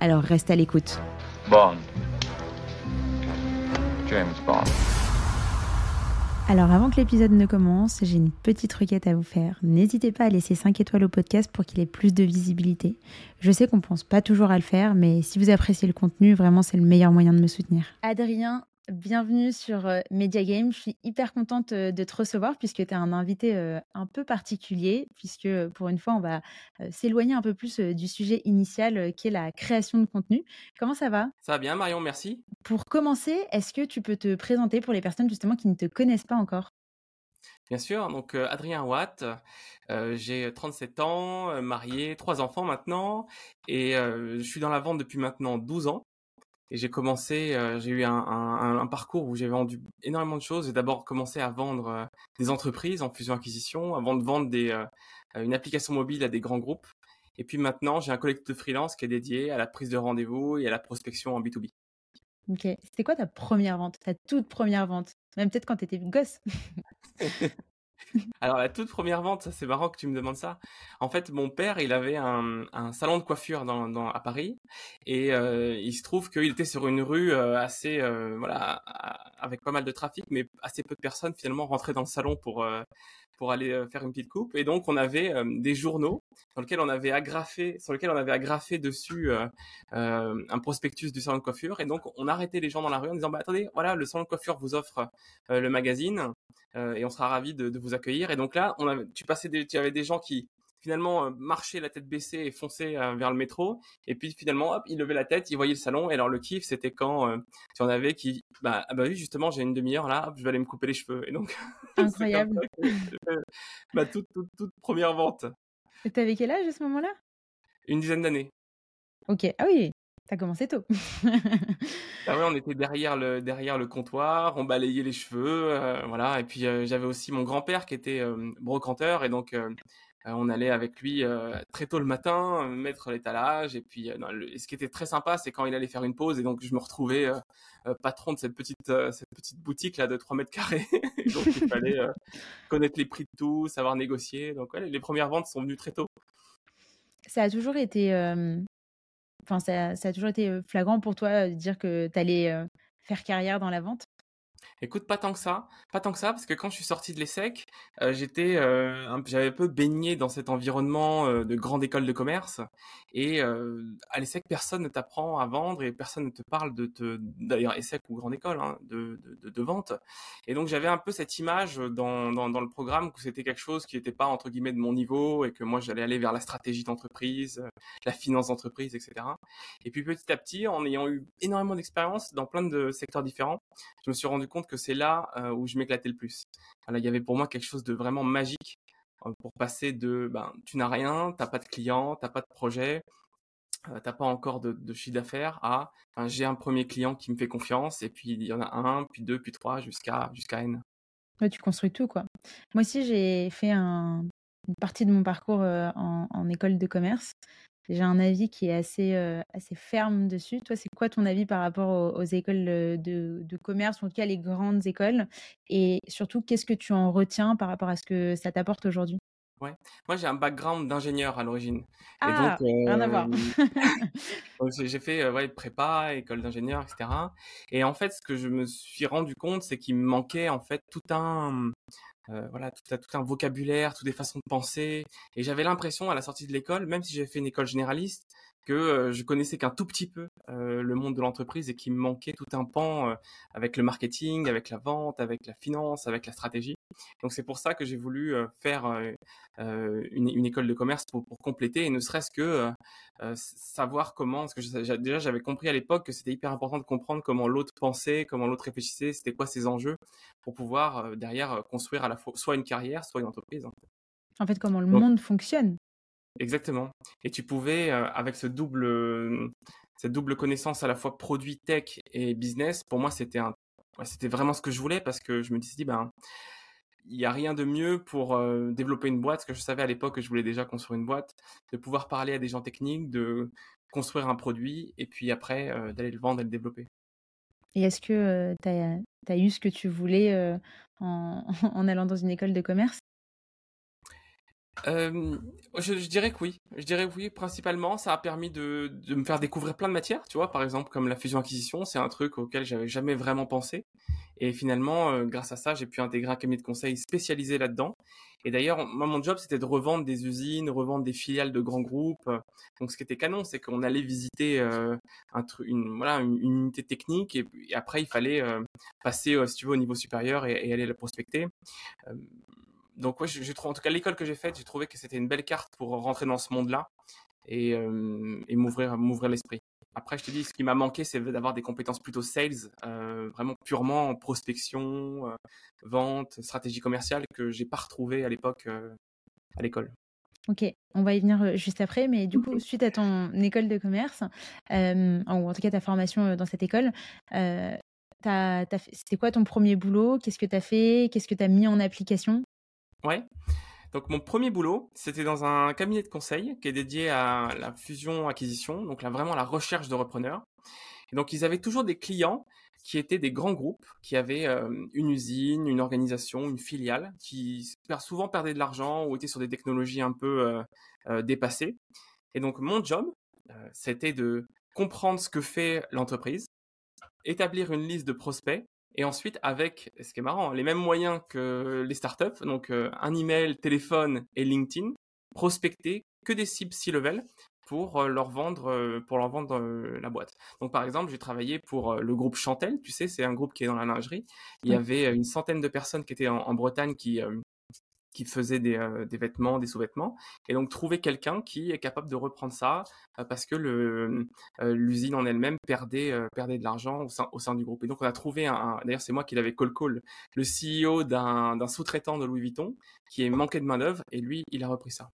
Alors reste à l'écoute. Bond. James Bond. Alors avant que l'épisode ne commence, j'ai une petite requête à vous faire. N'hésitez pas à laisser 5 étoiles au podcast pour qu'il ait plus de visibilité. Je sais qu'on pense pas toujours à le faire, mais si vous appréciez le contenu, vraiment c'est le meilleur moyen de me soutenir. Adrien, bienvenue sur euh, Media Game. Je suis hyper contente euh, de te recevoir puisque tu es un invité euh, un peu particulier, puisque pour une fois, on va s'éloigner un peu plus du sujet initial qui est la création de contenu. Comment ça va? Ça va bien, Marion, merci. Pour commencer, est-ce que tu peux te présenter pour les personnes justement qui ne te connaissent pas encore? Bien sûr, donc Adrien Watt, j'ai 37 ans, marié, trois enfants maintenant, et je suis dans la vente depuis maintenant 12 ans. Et j'ai commencé, euh, j'ai eu un, un, un, parcours où j'ai vendu énormément de choses. J'ai d'abord commencé à vendre euh, des entreprises en fusion-acquisition, avant de vendre des, euh, une application mobile à des grands groupes. Et puis maintenant, j'ai un collectif de freelance qui est dédié à la prise de rendez-vous et à la prospection en B2B. Ok. C'était quoi ta première vente, ta toute première vente? Même peut-être quand tu étais gosse Alors la toute première vente, c'est marrant que tu me demandes ça. En fait, mon père, il avait un, salon de coiffure à Paris et euh, il se trouve qu'il était sur une rue euh, assez, euh, voilà, avec pas mal de trafic, mais assez peu de personnes finalement rentraient dans le salon pour pour aller faire une petite coupe. Et donc on avait des journaux dans lesquels on avait agrafé, sur lesquels on avait agrafé dessus un prospectus du salon de coiffure. Et donc on arrêtait les gens dans la rue en disant bah attendez, voilà, le salon de coiffure vous offre le magazine. Euh, et on sera ravis de, vous accueillir. Et donc là, tu passais, tu avais des gens qui finalement euh, marchaient la tête baissée et fonçaient euh, vers le métro. Et puis finalement, hop, ils levaient la tête, ils voyaient le salon. Et alors le kiff, c'était quand tu en avais qui, bah, ah bah oui, justement, j'ai une demi-heure là, je vais aller me couper les cheveux. Et donc, incroyable. ma toute, toute, toute première vente. Et t'avais quel âge à ce moment-là? Une dizaine d'années. Ok, ah oui, T'as commencé tôt. ah ouais, on était derrière le, derrière le comptoir, on balayait les cheveux, euh, voilà. Et puis euh, j'avais aussi mon grand-père qui était euh, brocanteur et donc on allait avec lui très tôt le matin mettre l'étalage. Et puis ce qui était très sympa, c'est quand il allait faire une pause et donc je me retrouvais patron de cette petite, cette petite boutique là de 3 mètres carrés. donc il fallait connaître les prix de tout, savoir négocier. Donc les premières ventes sont venues très tôt. Ça a toujours été Enfin, ça, ça, a toujours été flagrant pour toi de dire que tu allais faire carrière dans la vente? Écoute, pas tant que ça, pas tant que ça, parce que quand je suis sorti de l'ESSEC, euh, j'étais, euh, j'avais un peu baigné dans cet environnement euh, de grande école de commerce. Et à l'ESSEC, personne ne t'apprend à vendre et personne ne te parle de te, d'ailleurs ESSEC ou grande école, hein, de, de, de, vente. Et donc j'avais un peu cette image dans, dans, dans le programme que c'était quelque chose qui n'était pas entre guillemets de mon niveau et que moi j'allais aller vers la stratégie d'entreprise, la finance d'entreprise, etc. Et puis petit à petit, en ayant eu énormément d'expérience dans plein de secteurs différents, je me suis rendu compte que c'est là euh, où je m'éclatais le plus. il y avait pour moi quelque chose de vraiment magique euh, pour passer de ben, tu n'as rien, t'as pas de client, t'as pas de projet, euh, t'as pas encore de, chiffre d'affaires à j'ai un premier client qui me fait confiance et puis il y en a un, puis deux, puis trois jusqu'à n. tu construis tout quoi. Moi aussi j'ai fait un, une partie de mon parcours en, école de commerce j'ai un avis qui est assez, euh, assez ferme dessus. Toi, c'est quoi ton avis par rapport aux, écoles de, de, commerce, ou en tout cas les grandes écoles? Et surtout, qu'est-ce que tu en retiens par rapport à ce que ça t'apporte aujourd'hui? Ouais. Moi, j'ai un background d'ingénieur à l'origine. Ah, donc, rien à voir. J'ai fait euh, ouais, prépa, école d'ingénieur, etc. Et en fait, ce que je me suis rendu compte, c'est qu'il me manquait en fait tout un, voilà, tout, tout, un vocabulaire, toutes des façons de penser. Et j'avais l'impression à la sortie de l'école, même si j'avais fait une école généraliste, que euh, je connaissais qu'un tout petit peu euh, le monde de l'entreprise et qu'il me manquait tout un pan avec le marketing, avec la vente, avec la finance, avec la stratégie. Donc c'est pour ça que j'ai voulu faire une, école de commerce pour, pour compléter et ne serait-ce que savoir comment, parce que déjà j'avais compris à l'époque que c'était hyper important de comprendre comment l'autre pensait, comment l'autre réfléchissait, c'était quoi ses enjeux pour pouvoir derrière construire à la fois soit une carrière, soit une entreprise. En fait, comment le monde fonctionne exactement. Et tu pouvais, euh, avec ce double, euh, cette double connaissance à la fois produit tech et business, pour moi, c'était un, ouais, c'était vraiment ce que je voulais parce que je me dit, ben, il n'y a rien de mieux pour euh, développer une boîte, parce que je savais à l'époque que je voulais déjà construire une boîte, de pouvoir parler à des gens techniques, de construire un produit et puis après d'aller le vendre et le développer. Et est-ce que tu as, eu ce que tu voulais en, en allant dans une école de commerce? Euh, je, dirais que oui. Je dirais que oui, principalement, ça a permis de, me faire découvrir plein de matières, tu vois, par exemple comme la fusion-acquisition, c'est un truc auquel j'avais jamais vraiment pensé. Et finalement, euh, grâce à ça, j'ai pu intégrer un cabinet de conseil spécialisé là-dedans. Et d'ailleurs, mon job, c'était de revendre des usines, revendre des filiales de grands groupes. Donc, ce qui était canon, c'est qu'on allait visiter euh, un une, unité technique et, après, il fallait passer, si tu veux, au niveau supérieur et, et aller la prospecter donc ouais, j'ai trouvé, en tout cas l'école que j'ai faite, j'ai trouvé que c'était une belle carte pour rentrer dans ce monde-là et, euh, et m'ouvrir, m'ouvrir l'esprit. Après, je te dis, ce qui m'a manqué, c'est d'avoir des compétences plutôt sales, euh, vraiment purement prospection, euh, vente, stratégie commerciale que j'ai pas retrouvé à l'époque à l'école. Ok, on va y venir juste après, mais du coup, suite à ton école de commerce, ou en tout cas ta formation dans cette école, c'était quoi ton premier boulot? Qu'est-ce que tu as fait? Qu'est-ce que tu as mis en application? Ouais. Donc mon premier boulot, c'était dans un cabinet de conseil qui est dédié à la fusion-acquisition, donc là vraiment la recherche de repreneurs. Et donc ils avaient toujours des clients qui étaient des grands groupes, qui avaient euh, une usine, une organisation, une filiale, qui souvent perdaient de l'argent ou étaient sur des technologies un peu euh, euh, dépassées. Et donc mon job, c'était de comprendre ce que fait l'entreprise, établir une liste de prospects et ensuite, avec, ce qui est marrant, les mêmes moyens que les startups, donc euh, un email, téléphone et LinkedIn, prospecter que des cibles C-level pour euh, leur vendre, euh, pour leur vendre la boîte. Donc, par exemple, j'ai travaillé pour le groupe Chantel. Tu sais, c'est un groupe qui est dans la lingerie. Il y avait une centaine de personnes qui étaient en, en Bretagne qui qui faisait des, euh, des vêtements, des sous-vêtements, et donc trouver quelqu'un qui est capable de reprendre ça euh, parce que le euh, l'usine en elle-même perdait perdait de l'argent au sein du groupe. Et donc on a trouvé un, d'ailleurs c'est moi qui l'avais call call le CEO d'un sous-traitant de Louis Vuitton qui est manqué de main d'œuvre et lui il a repris ça.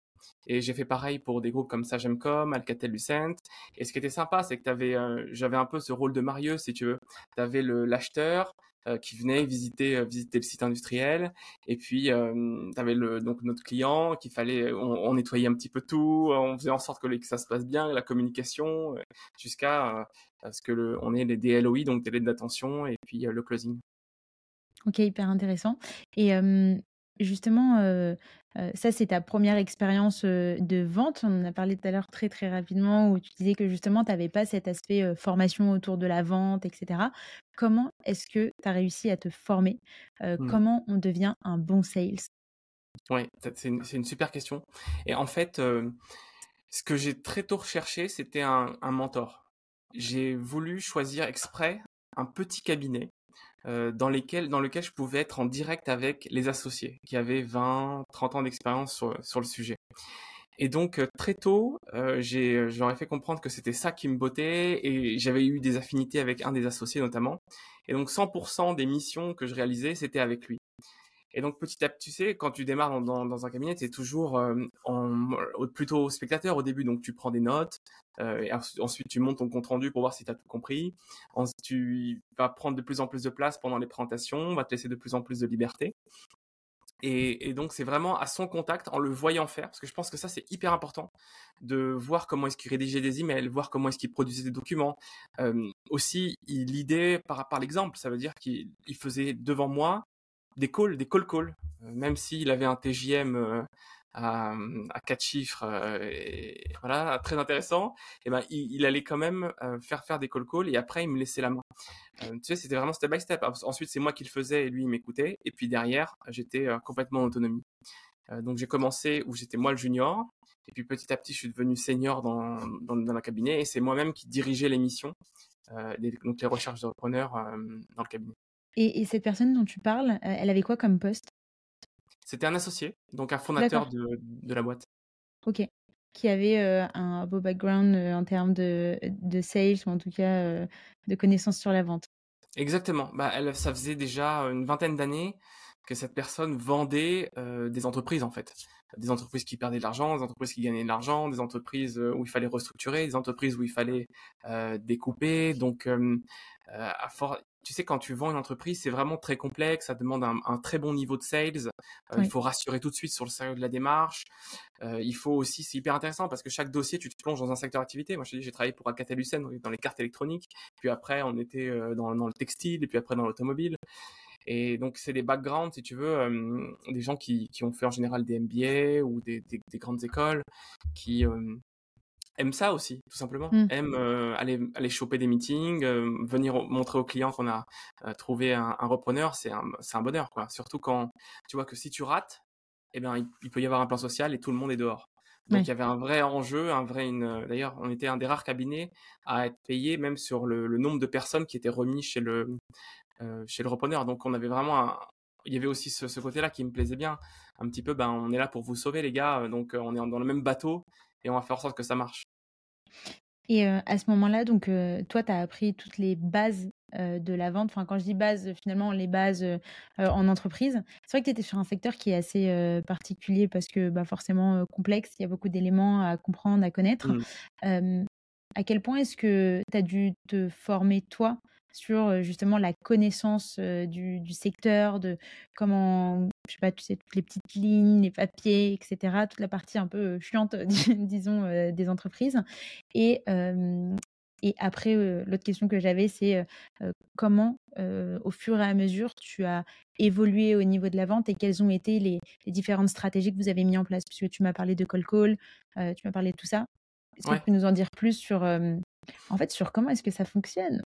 Et j'ai fait pareil pour des groupes comme Sagemcom, Alcatel Lucent. Et ce qui était sympa, c'est que t'avais, j'avais un peu ce rôle de Marieux, si tu veux. Tu avais l'acheteur, qui venait visiter euh, visiter le site industriel et puis euh, tu avais le donc notre client qu'il fallait on, nettoyait un petit peu tout on faisait en sorte que, ça se passe bien la communication jusqu'à ce que le on ait les DLOI donc délai d'attention et puis le closing Ok, hyper intéressant. Et euh, justement, euh, euh, ça, c'est ta première expérience euh, de vente. On en a parlé tout à l'heure très très rapidement où tu disais que justement, tu n'avais pas cet aspect formation autour de la vente, etc. Comment est-ce que tu as réussi à te former? Mmh. Comment on devient un bon sales? Oui, c'est une, une, super question. Et en fait, ce que j'ai très tôt recherché, c'était un, un mentor. J'ai voulu choisir exprès un petit cabinet euh, dans, lesquels, dans lequel je pouvais être en direct avec les associés qui avaient 20, 30 ans d'expérience sur, sur le sujet. Et donc euh, très tôt, euh, j'ai, j'aurais fait comprendre que c'était ça qui me bottait et j'avais eu des affinités avec un des associés notamment. Et donc 100% des missions que je réalisais, c'était avec lui. Et donc petit à petit, tu sais, quand tu démarres dans, dans un cabinet, tu es toujours euh, plutôt spectateur au début, donc tu prends des notes, euh, ensuite tu montes ton compte rendu pour voir si tu as tout compris. Ensuite, tu vas prendre de plus en plus de place pendant les présentations, on va te laisser de plus en plus de liberté. Et, et, donc c'est vraiment à son contact, en le voyant faire, parce que je pense que ça c'est hyper important, de voir comment est-ce qu'il rédigeait des emails, voir comment est-ce qu'il produisait des documents. Euh, aussi, l'idée par, par l'exemple, ça veut dire qu'il faisait devant moi des calls, des call calls, euh, même s'il avait un TJM euh, à, à quatre chiffres, euh, voilà, très intéressant, et ben il, allait quand même faire faire des call calls et après il me laissait la main. tu sais, c'était vraiment step by step. Ensuite, c'est moi qui le faisais et lui il m'écoutait. Et puis derrière, j'étais complètement en autonomie. donc j'ai commencé où j'étais moi le junior. Et puis petit à petit, je suis devenu senior dans, dans, le cabinet et c'est moi-même qui dirigeais les missions, euh, donc les recherches de repreneurs euh, dans le cabinet. Et, et, cette personne dont tu parles, euh, elle avait quoi comme poste? C'était un associé, donc un fondateur de, de, la boîte. Ok. Qui avait euh, un beau background euh, en termes de, de, sales ou en tout cas euh, de connaissances sur la vente. Exactement. Bah, elle, ça faisait déjà une vingtaine d'années que cette personne vendait des entreprises en fait. des entreprises qui perdaient de l'argent, des entreprises qui gagnaient de l'argent, des entreprises où il fallait restructurer, des entreprises où il fallait découper. Donc, à fort, tu sais, quand tu vends une entreprise, c'est vraiment très complexe. Ça demande un, très bon niveau de sales. Euh, il faut rassurer tout de suite sur le sérieux de la démarche. Euh, il faut aussi, c'est hyper intéressant parce que chaque dossier, tu te plonges dans un secteur d'activité. Moi, je te dis, j'ai travaillé pour Alcatel-Lucent dans les cartes électroniques. Puis après, on était euh, dans, le textile et puis après dans l'automobile. Et donc, c'est des backgrounds, si tu veux, des gens qui, ont fait en général des MBA ou des, des grandes écoles, qui, aime ça aussi, tout simplement. Mmh. Aime euh, aller, aller choper des meetings, euh, venir montrer aux clients qu'on a euh, trouvé un, repreneur, c'est un, un, bonheur, quoi. Surtout quand tu vois que si tu rates, eh bien, il, peut y avoir un plan social et tout le monde est dehors. Donc il y avait un vrai enjeu, un vrai. Une... D'ailleurs, on était un des rares cabinets à être payé même sur le, le nombre de personnes qui étaient remis chez le chez le repreneur. Donc on avait vraiment un... Il y avait aussi ce, ce côté-là qui me plaisait bien. Un petit peu, ben, on est là pour vous sauver, les gars. Donc on est dans le même bateau et on va faire en sorte que ça marche. Et à ce moment-là, donc toi, tu as appris toutes les bases de la vente. Enfin, quand je dis bases, finalement, les bases en entreprise. C'est vrai que tu étais sur un secteur qui est assez particulier parce que bah, forcément complexe. Il y a beaucoup d'éléments à comprendre, à connaître. Mmh. à quel point est-ce que tu as dû te former, toi, sur justement la connaissance du, du, secteur, de comment, je sais pas, tu sais, toutes les petites lignes, les papiers, etc., toute la partie un peu chiante, disons, des entreprises. Et, et après, l'autre question que j'avais, c'est comment, au fur et à mesure, tu as évolué au niveau de la vente et quelles ont été les, les différentes stratégies que vous avez mis en place? Puisque tu m'as parlé de call call, tu m'as parlé de tout ça. Est-ce que tu peux nous en dire plus sur en fait, sur comment est-ce que ça fonctionne?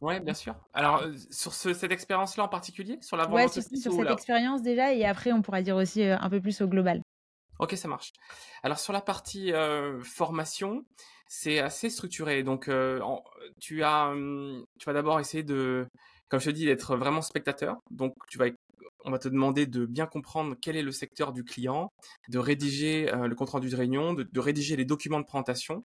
Ouais, bien sûr. Alors, euh, sur cette expérience-là en particulier, sur la vente Ouais, sur, cette expérience déjà, et après, on pourra dire aussi euh, un peu plus au global. Ok, ça marche. Alors, sur la partie euh, formation, c'est assez structuré. Donc, tu, as, hum, tu vas d'abord essayer de, comme je te dis, d'être vraiment spectateur. Donc, tu vas on va te demander de bien comprendre quel est le secteur du client, de rédiger le compte rendu de réunion, de, rédiger les documents de présentation.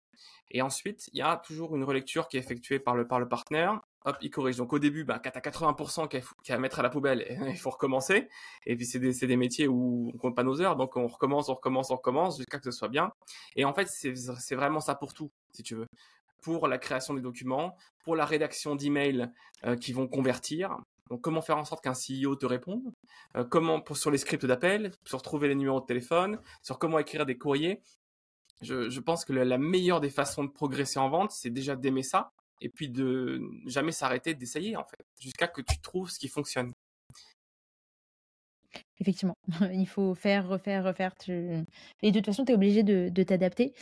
Et ensuite, il y a toujours une relecture qui est effectuée par le, par le partenaire. Hop, il corrige. Donc au début, bah, as 80% qu'il y a à mettre à la poubelle, il faut recommencer. Et puis c'est des, des, métiers où on compte pas nos heures, donc on recommence, on recommence, on recommence jusqu'à que ce soit bien. Et en fait, c'est vraiment ça pour tout, si tu veux. Pour la création des documents, pour la rédaction d'emails euh, qui vont convertir, donc, comment faire en sorte qu'un CEO te réponde euh, Comment sur les scripts d'appel, sur trouver les numéros de téléphone, sur comment écrire des courriers je, pense que la, meilleure des façons de progresser en vente, c'est déjà d'aimer ça et puis de jamais s'arrêter d'essayer en fait, jusqu'à que tu trouves ce qui fonctionne. Effectivement, il faut faire, refaire, refaire. Et de toute façon, tu es obligé de, t'adapter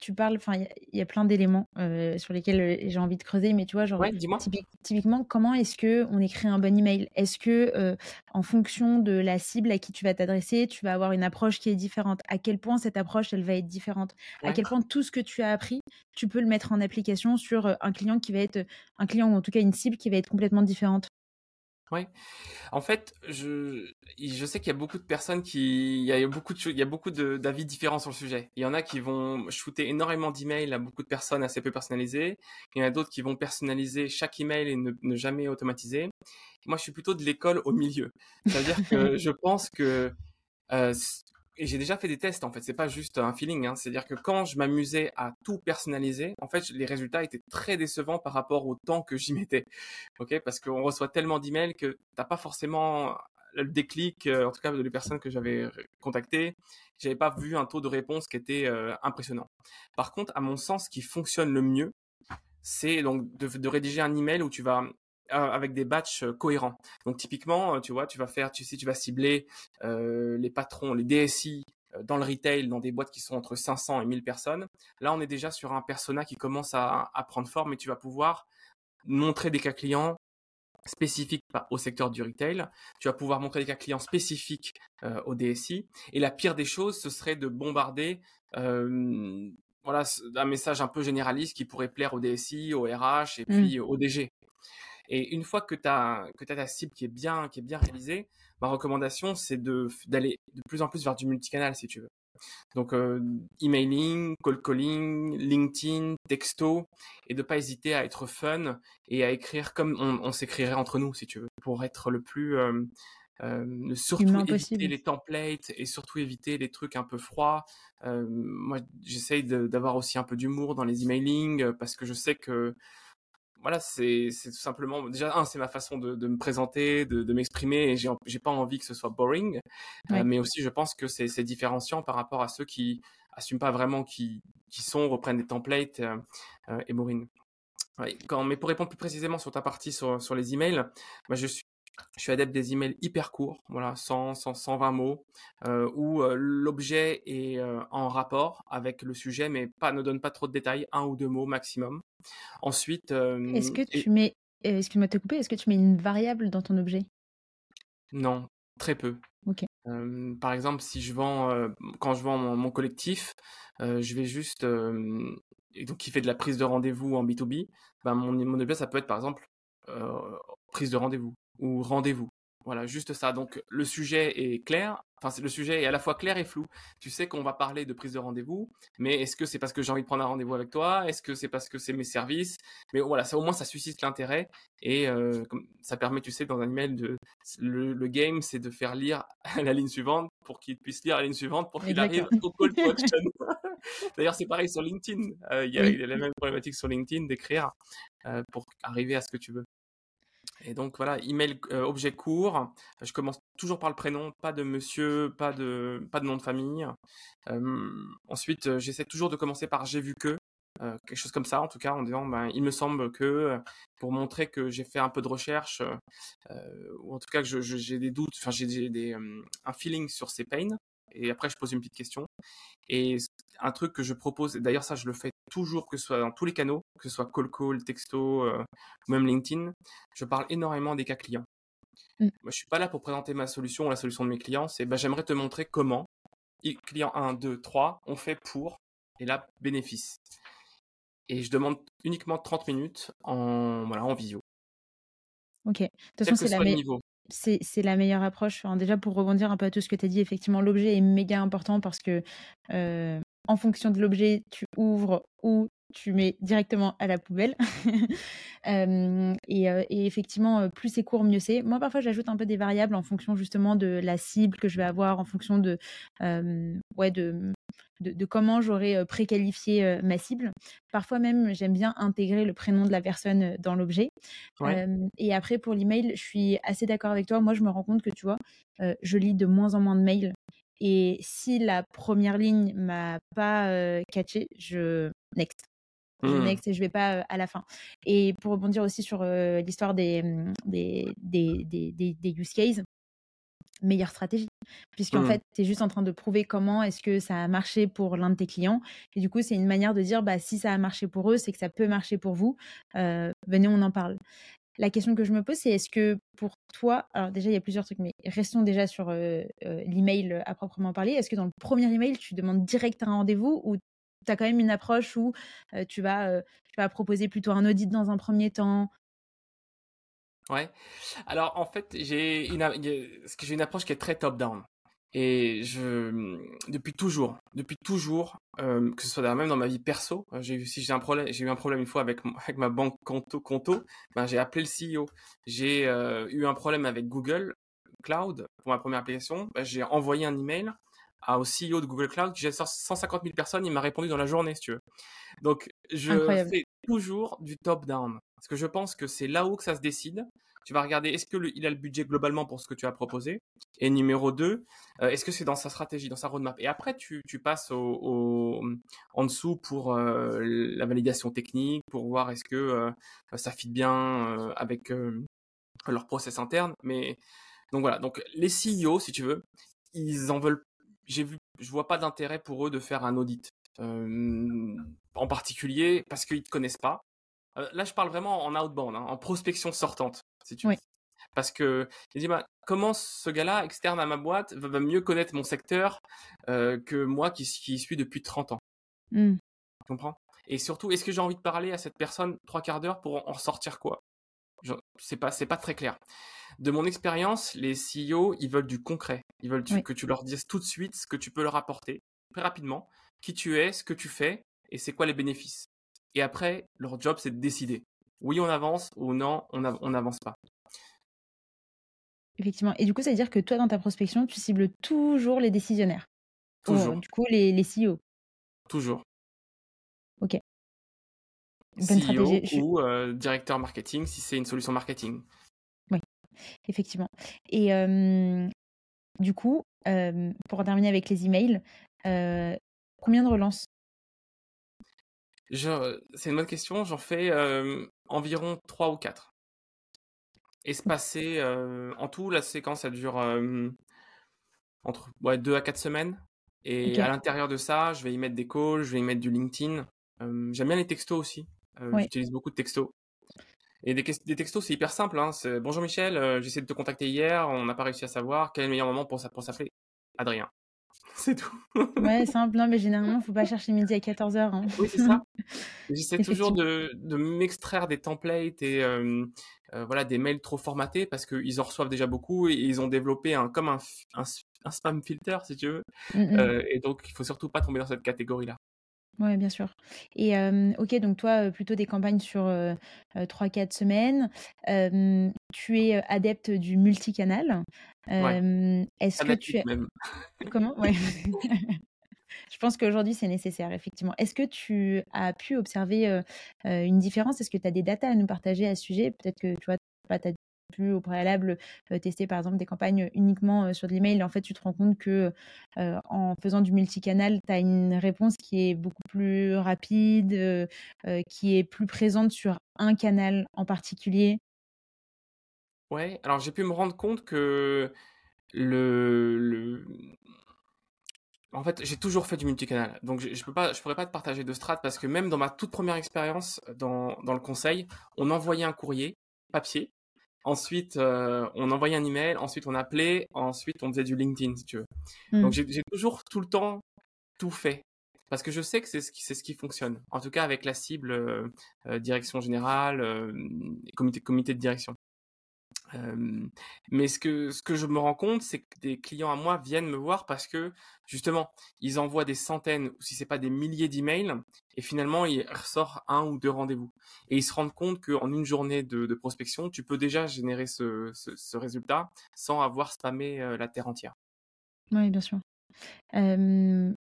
tu parles, enfin, il y, a plein d'éléments euh, sur lesquels euh, j'ai envie de creuser, mais tu vois, genre, typiquement, comment est-ce que on écrit un bon email? Est-ce que, euh, en fonction de la cible à qui tu vas t'adresser, tu vas avoir une approche qui est différente? À quel point cette approche, elle va être différente? À quel point tout ce que tu as appris, tu peux le mettre en application sur un client qui va être, un client ou en tout cas une cible qui va être complètement différente? Oui. En fait, je, je sais qu'il y a beaucoup de personnes qui, il y a beaucoup de, il y a beaucoup d'avis différents sur le sujet. Il y en a qui vont shooter énormément d'emails à beaucoup de personnes assez peu personnalisées. Il y en a d'autres qui vont personnaliser chaque email et ne, ne jamais automatiser. Moi, je suis plutôt de l'école au milieu. C'est-à-dire que je pense que euh, et j'ai déjà fait des tests en fait, c'est pas juste un feeling, hein. c'est-à-dire que quand je m'amusais à tout personnaliser, en fait les résultats étaient très décevants par rapport au temps que j'y mettais, ok? Parce qu'on reçoit tellement d'emails que t'as pas forcément le déclic, euh, en tout cas de les personnes que j'avais contactées, j'avais pas vu un taux de réponse qui était euh, impressionnant. Par contre, à mon sens, ce qui fonctionne le mieux, c'est donc de, de, rédiger un email où tu vas avec des batchs euh, cohérents. Donc typiquement, euh, tu vois, tu vas faire, tu sais, tu vas cibler les patrons, les DSI dans le retail, dans des boîtes qui sont entre 500 et 1000 personnes. Là, on est déjà sur un persona qui commence à, prendre forme et tu vas pouvoir montrer des cas clients spécifiques au secteur du retail. Tu vas pouvoir montrer des cas clients spécifiques au DSI. Et la pire des choses, ce serait de bombarder voilà, un message un peu généraliste qui pourrait plaire au DSI, au RH et mmh. puis au DG. Et une fois que tu as, que as ta cible qui est bien, qui est bien réalisée, ma recommandation, c'est d'aller de, plus en plus vers du multicanal, si tu veux. Donc, euh, emailing, call calling, LinkedIn, texto, et de pas hésiter à être fun et à écrire comme on, s'écrirait entre nous, si tu veux, pour être le plus, euh, euh, surtout éviter les templates et surtout éviter les trucs un peu froids. Euh, moi, j'essaye d'avoir aussi un peu d'humour dans les emailing parce que je sais que voilà, c'est tout simplement déjà un, c'est ma façon de, de, me présenter, de, de m'exprimer et j'ai pas envie que ce soit boring, euh, mais aussi je pense que c'est différenciant par rapport à ceux qui assument pas vraiment qui qui sont, reprennent des templates euh, euh, et Maureen. Quand, mais pour répondre plus précisément sur ta partie sur, sur les emails, moi je suis je suis adepte des emails hyper courts, voilà, 100, 100 120 mots, euh, où euh, l'objet est euh, en rapport avec le sujet, mais pas ne donne pas trop de détails, un ou deux mots maximum. Ensuite, est-ce que tu mets, excuse-moi de te couper, est-ce que tu mets une variable dans ton objet? Non, très peu. Par exemple, si je vends, quand je vends mon, collectif, je vais juste, et donc qui fait de la prise de rendez-vous en B2B, ben mon, mon objet ça peut être par exemple prise de rendez-vous ou rendez-vous. Voilà, juste ça. Donc le sujet est clair. Enfin, le sujet est à la fois clair et flou. Tu sais qu'on va parler de prise de rendez-vous, mais est-ce que c'est parce que j'ai envie de prendre un rendez-vous avec toi? Est-ce que c'est parce que c'est mes services? Mais voilà, ça au moins ça suscite l'intérêt et euh, ça permet, tu sais, dans un email de le, game, c'est de faire lire la ligne suivante pour qu'il puisse lire la ligne suivante pour qu'il arrive au call to action. D'ailleurs, c'est pareil sur LinkedIn. Euh, il y, a, la même problématique sur LinkedIn d'écrire euh, pour arriver à ce que tu veux. Et donc voilà, email euh, objet court. Je commence toujours par le prénom, pas de monsieur, pas de pas de nom de famille. Euh, ensuite, euh, j'essaie toujours de commencer par j'ai vu que quelque chose comme ça en tout cas en disant ben, il me semble que pour montrer que j'ai fait un peu de recherche ou en tout cas que j'ai des doutes, enfin j'ai des, un feeling sur ces pains et après je pose une petite question. Et un truc que je propose, d'ailleurs ça je le fais toujours, que ce soit dans tous les canaux, que ce soit call call, texto, euh, ou même LinkedIn, je parle énormément des cas clients. Mm. Moi je suis pas là pour présenter ma solution ou la solution de mes clients, c'est bah, j'aimerais te montrer comment, client 1, 2, 3, on fait pour, et là, bénéfice. Et je demande uniquement 30 minutes en, voilà, en visio. Ok. De toute façon, c'est la, c'est la meilleure approche. déjà, pour rebondir un peu à tout ce que tu as dit, effectivement, l'objet est méga important parce que euh, en fonction de l'objet, tu ouvres ou tu mets directement à la poubelle. Euh, et, euh, effectivement, plus c'est court, mieux c'est. Moi, parfois, j'ajoute un peu des variables en fonction justement de la cible que je vais avoir, en fonction de, de, comment j'aurais préqualifié ma cible. Parfois même, j'aime bien intégrer le prénom de la personne dans l'objet. et après, pour l'email, je suis assez d'accord avec toi. Moi, je me rends compte que, tu vois, je lis de moins en moins de mails. Et si la première ligne m'a pas catché, je next. Je mmh. next et je vais pas à la fin. Et pour rebondir aussi sur l'histoire des, mmh, des, des, des, des, use cases, meilleure stratégie. Puisqu'en mmh. fait, tu es juste en train de prouver comment est-ce que ça a marché pour l'un de tes clients. Et du coup, c'est une manière de dire, bah, si ça a marché pour eux, c'est que ça peut marcher pour vous. Euh, venez, on en parle. La question que je me pose, c'est est-ce que pour toi, alors déjà, il y a plusieurs trucs, mais restons déjà sur euh, euh, l'email à proprement parler. Est-ce que dans le premier email, tu demandes direct un rendez-vous ou tu as quand même une approche où tu, vas, tu vas proposer plutôt un audit dans un premier temps, Ouais. Alors en fait, j'ai une, j'ai une approche qui est très top-down. Et je, depuis toujours, depuis toujours, euh, que ce soit même dans ma vie perso, euh, j'ai si j'ai un problème, j'ai eu un problème une fois avec avec ma banque Conto, Conto ben j'ai appelé le CEO. J'ai euh, eu un problème avec Google Cloud pour ma première application, ben, j'ai envoyé un email au CEO de Google Cloud qui j'ai 150 000 personnes, il m'a répondu dans la journée, si tu veux. Donc je fais toujours du top down parce que je pense que c'est là-haut que ça se décide. Tu vas regarder est-ce qu'il a le budget globalement pour ce que tu as proposé? Et numéro 2, euh, est-ce que c'est dans sa stratégie, dans sa roadmap? Et après, tu, passes en dessous pour euh, la validation technique, pour voir est-ce que euh, ça fit bien avec leur process interne. Mais donc voilà, donc les CEO, si tu veux, ils en veulent. J'ai vu, je vois pas d'intérêt pour eux de faire un audit. en particulier parce qu'ils te connaissent pas. Là, je parle vraiment en outbound, hein, en prospection sortante si tu Parce que je dis, bah, comment ce gars-là, externe à ma boîte, va, mieux connaître mon secteur euh, que moi qui, qui suis depuis 30 ans mmh. Tu comprends? Et surtout, est-ce que j'ai envie de parler à cette personne trois quarts d'heure pour en ressortir quoi? C'est pas c'est pas très clair. De mon expérience, les CEO, ils veulent du concret. Ils veulent que tu leur dises tout de suite ce que tu peux leur apporter, très rapidement, qui tu es, ce que tu fais et c'est quoi les bénéfices. Et après, leur job, c'est de décider oui on avance ou non on n'avance pas. Effectivement. Et du coup, ça veut dire que toi, dans ta prospection, tu cibles toujours les décisionnaires. Toujours. du coup, les, les CEO. Toujours. Ok. Bonne stratégie. ou directeur marketing si c'est une solution marketing. Oui, effectivement. Et du coup, pour terminer avec les emails, combien de relances C'est une bonne question. J'en fais environ 3 ou 4. Espacé en tout, la séquence, ça dure entre ouais, 2 à 4 semaines. Et à l'intérieur de ça, je vais y mettre des calls, je vais y mettre du LinkedIn. J'aime bien les textos aussi. J'utilise beaucoup de textos. Et des, des textos, c'est hyper simple. Hein. Bonjour Michel, euh, j'ai essayé de te contacter hier, on n'a pas réussi à savoir. Quel est le meilleur moment pour, pour s'appeler? Adrien. C'est tout. ouais, simple. Non, mais généralement, il ne faut pas chercher midi à 14h. Hein. Oui, c'est ça. J'essaie toujours de, de m'extraire des templates et euh, euh, voilà, des mails trop formatés parce qu'ils en reçoivent déjà beaucoup et ils ont développé un, comme un, un, spam filter, si tu veux. Mmh, mmh. et donc, il faut surtout pas tomber dans cette catégorie-là. Oui, bien sûr. Et OK, donc toi, plutôt des campagnes sur 3-4 semaines. Tu es adepte du multicanal. Est-ce que tu même. Comment? Ouais. Je pense qu'aujourd'hui, c'est nécessaire, effectivement. Est-ce que tu as pu observer une différence? Est-ce que tu as des datas à nous partager à ce sujet? Peut-être que tu vois, pas pu au préalable tester par exemple des campagnes uniquement sur de l'email. En fait, tu te rends compte que en faisant du multicanal, tu as une réponse qui est beaucoup plus rapide, qui est plus présente sur un canal en particulier? Ouais, alors j'ai pu me rendre compte que le, le... En fait, j'ai toujours fait du multicanal, donc je, je peux pas, je pourrais pas te partager de strat parce que même dans ma toute première expérience dans, dans le conseil, on envoyait un courrier papier Ensuite, euh, on envoyait un email, ensuite on appelait, ensuite on faisait du LinkedIn, si tu veux. Donc mmh. j'ai toujours tout le temps tout fait. Parce que je sais que c'est ce, qui, ce qui fonctionne. En tout cas avec la cible euh, euh, direction générale, comité, comité de direction mais ce que, ce que je me rends compte, c'est que des clients à moi viennent me voir parce que justement, ils envoient des centaines, ou si c'est pas des milliers d'emails, et finalement, il ressort un ou deux rendez-vous. Et ils se rendent compte qu'en une journée de, prospection, tu peux déjà générer ce, ce, résultat sans avoir spammé la terre entière. Oui, bien sûr. deux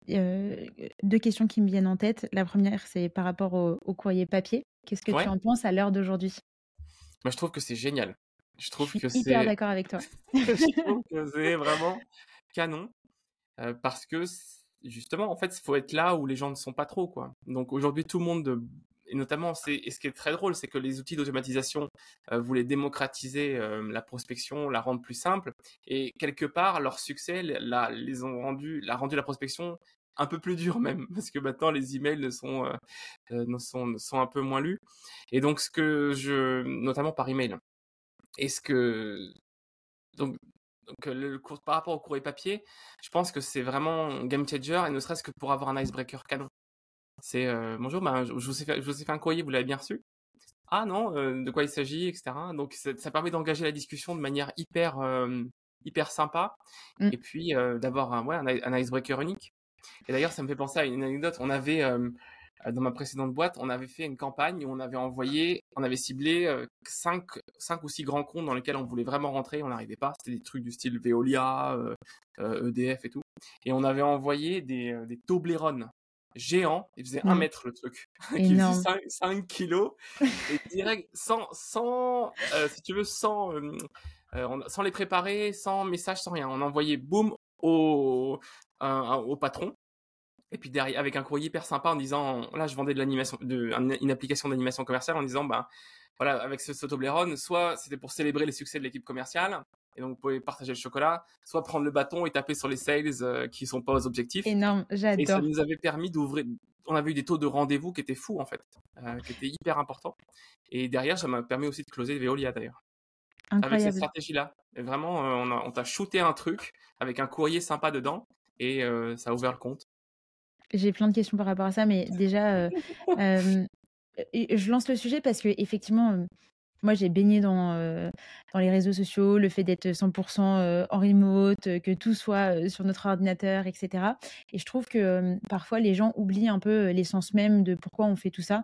questions qui me viennent en tête. La première, c'est par rapport au, courrier papier. Qu'est-ce que tu en penses à l'heure d'aujourd'hui? Moi, je trouve que c'est génial. Je trouve que c'est. hyper d'accord avec toi. je trouve que c'est vraiment canon parce que justement, en fait, il faut être là où les gens ne sont pas trop, quoi. Donc aujourd'hui, tout le monde, et notamment, c'est et ce qui est très drôle, c'est que les outils d'automatisation voulaient démocratiser la prospection, la rendre plus simple, et quelque part, leur succès, la, les ont rendu, l'a rendu la prospection un peu plus dure même parce que maintenant les emails ne sont, euh, sont, sont un peu moins lus et donc ce que je notamment par email est-ce que donc donc le, par rapport au courrier papier, je pense que c'est vraiment game changer et ne serait-ce que pour avoir un icebreaker canon. C'est bonjour, ben, je, vous ai fait, je vous ai fait un courrier, vous l'avez bien reçu? Ah non, de quoi il s'agit, etc. Donc ça, permet d'engager la discussion de manière hyper hyper sympa mmh. et puis d'avoir un, ouais, un, icebreaker unique. Et d'ailleurs, ça me fait penser à une anecdote. On avait dans ma précédente boîte, on avait fait une campagne où on avait envoyé, on avait ciblé 5, euh, ou 6 grands comptes dans lesquels on voulait vraiment rentrer, on n'arrivait pas. C'était des trucs du style Veolia, EDF euh, e et tout. Et on avait envoyé des, des Toblerone géants, ils faisaient 1 mmh. mètre le truc, qui faisait 5, kilos, et direct, sans, sans si tu veux, sans, sans les préparer, sans message, sans rien. On envoyait boum au, au patron et puis derrière, avec un courrier hyper sympa en disant, là, je vendais de l'animation, de, une application d'animation commerciale en disant, ben, voilà, avec ce, Toblerone, soit c'était pour célébrer les succès de l'équipe commerciale, et donc vous pouvez partager le chocolat, soit prendre le bâton et taper sur les sales euh, qui sont pas aux objectifs. Énorme, j'adore. Et ça nous avait permis d'ouvrir, on avait eu des taux de rendez-vous qui étaient fous en fait, euh, qui étaient hyper importants. Et derrière, ça m'a permis aussi de closer Veolia d'ailleurs. Avec cette stratégie-là. vraiment, euh, on, on t'a shooté un truc avec un courrier sympa dedans, et ça a ouvert le compte. J'ai plein de questions par rapport à ça, mais déjà, euh, je lance le sujet parce que effectivement, moi, j'ai baigné dans, dans les réseaux sociaux, le fait d'être 100% en remote, que tout soit sur notre ordinateur, etc. Et je trouve que parfois, les gens oublient un peu l'essence même de pourquoi on fait tout ça.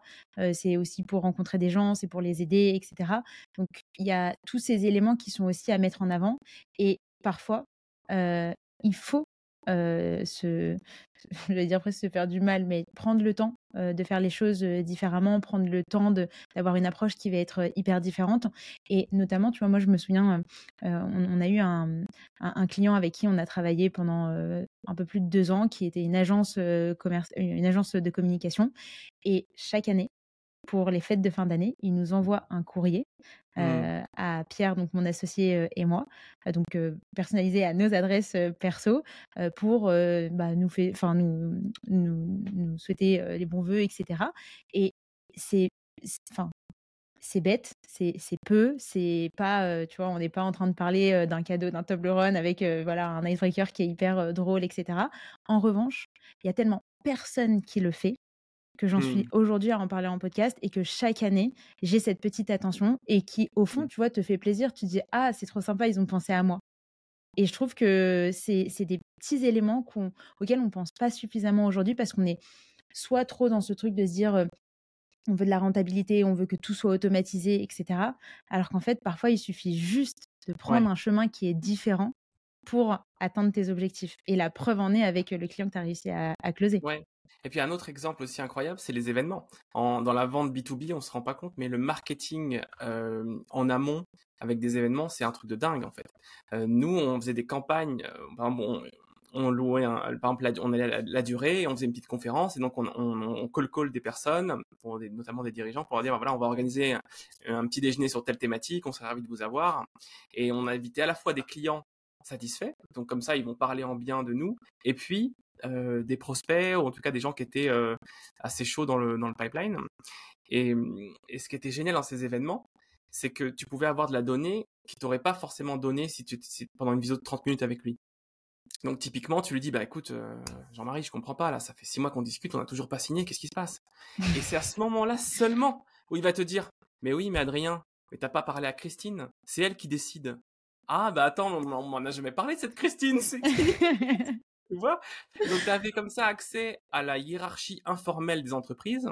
c'est aussi pour rencontrer des gens, c'est pour les aider, etc. Donc, il y a tous ces éléments qui sont aussi à mettre en avant. Et parfois, il faut se, je dire se faire du mal, mais prendre le temps de faire les choses différemment, prendre le temps d'avoir une approche qui va être hyper différente. Et notamment, tu vois, moi je me souviens, on, a eu un, client avec qui on a travaillé pendant un peu plus de deux ans, qui était une agence, une agence de communication. Et chaque année, pour les fêtes de fin d'année, il nous envoie un courrier mmh. à Pierre, donc mon associé et moi, donc personnalisé à nos adresses perso pour bah, nous, fait, nous, nous, nous, souhaiter les bons voeux, etc. Et c'est, enfin, c'est bête, c'est peu, c'est pas, tu vois, on n'est pas en train de parler d'un cadeau, d'un table run avec voilà un icebreaker qui est hyper drôle, etc. En revanche, il y a tellement personne qui le fait que j'en suis mmh. aujourd'hui à en parler en podcast et que chaque année, j'ai cette petite attention et qui, au fond, mmh. tu vois, te fait plaisir. Tu dis, ah, c'est trop sympa, ils ont pensé à moi. Et je trouve que c'est des petits éléments auxquels on ne pense pas suffisamment aujourd'hui parce qu'on est soit trop dans ce truc de se dire, on veut de la rentabilité, on veut que tout soit automatisé, etc. Alors qu'en fait, parfois, il suffit juste de prendre un chemin qui est différent pour atteindre tes objectifs. Et la preuve en est avec le client que tu as réussi à, à closer. Ouais. Et puis un autre exemple aussi incroyable, c'est les événements. En, dans la vente B2B, on se rend pas compte, mais le marketing euh, en amont avec des événements, c'est un truc de dingue en fait. Euh, nous, on faisait des campagnes, euh, par exemple, on, louait, par exemple, la, on allait la, durée, on faisait une petite conférence, et donc on, on, call call des personnes, notamment des dirigeants, pour leur dire, voilà, on va organiser un, petit déjeuner sur telle thématique, on serait ravi de vous avoir. Et on a invité à la fois des clients satisfaits, donc comme ça, ils vont parler en bien de nous, et puis euh, des prospects, ou en tout cas des gens qui étaient euh, assez chauds dans le, dans le pipeline. Et, ce qui était génial dans ces événements, c'est que tu pouvais avoir de la donnée qui t'aurait pas forcément donné si tu si, pendant une visio de 30 minutes avec lui. Donc typiquement, tu lui dis bah écoute euh, Jean-Marie, je comprends pas là, ça fait six mois qu'on discute, on n'a toujours pas signé, qu'est-ce qui se passe? Et c'est à ce moment-là seulement où il va te dire mais oui, mais Adrien, mais t'as pas parlé à Christine, c'est elle qui décide. Ah bah attends, on m'en a jamais parlé de cette Christine, tu vois? Donc, tu avais comme ça accès à la hiérarchie informelle des entreprises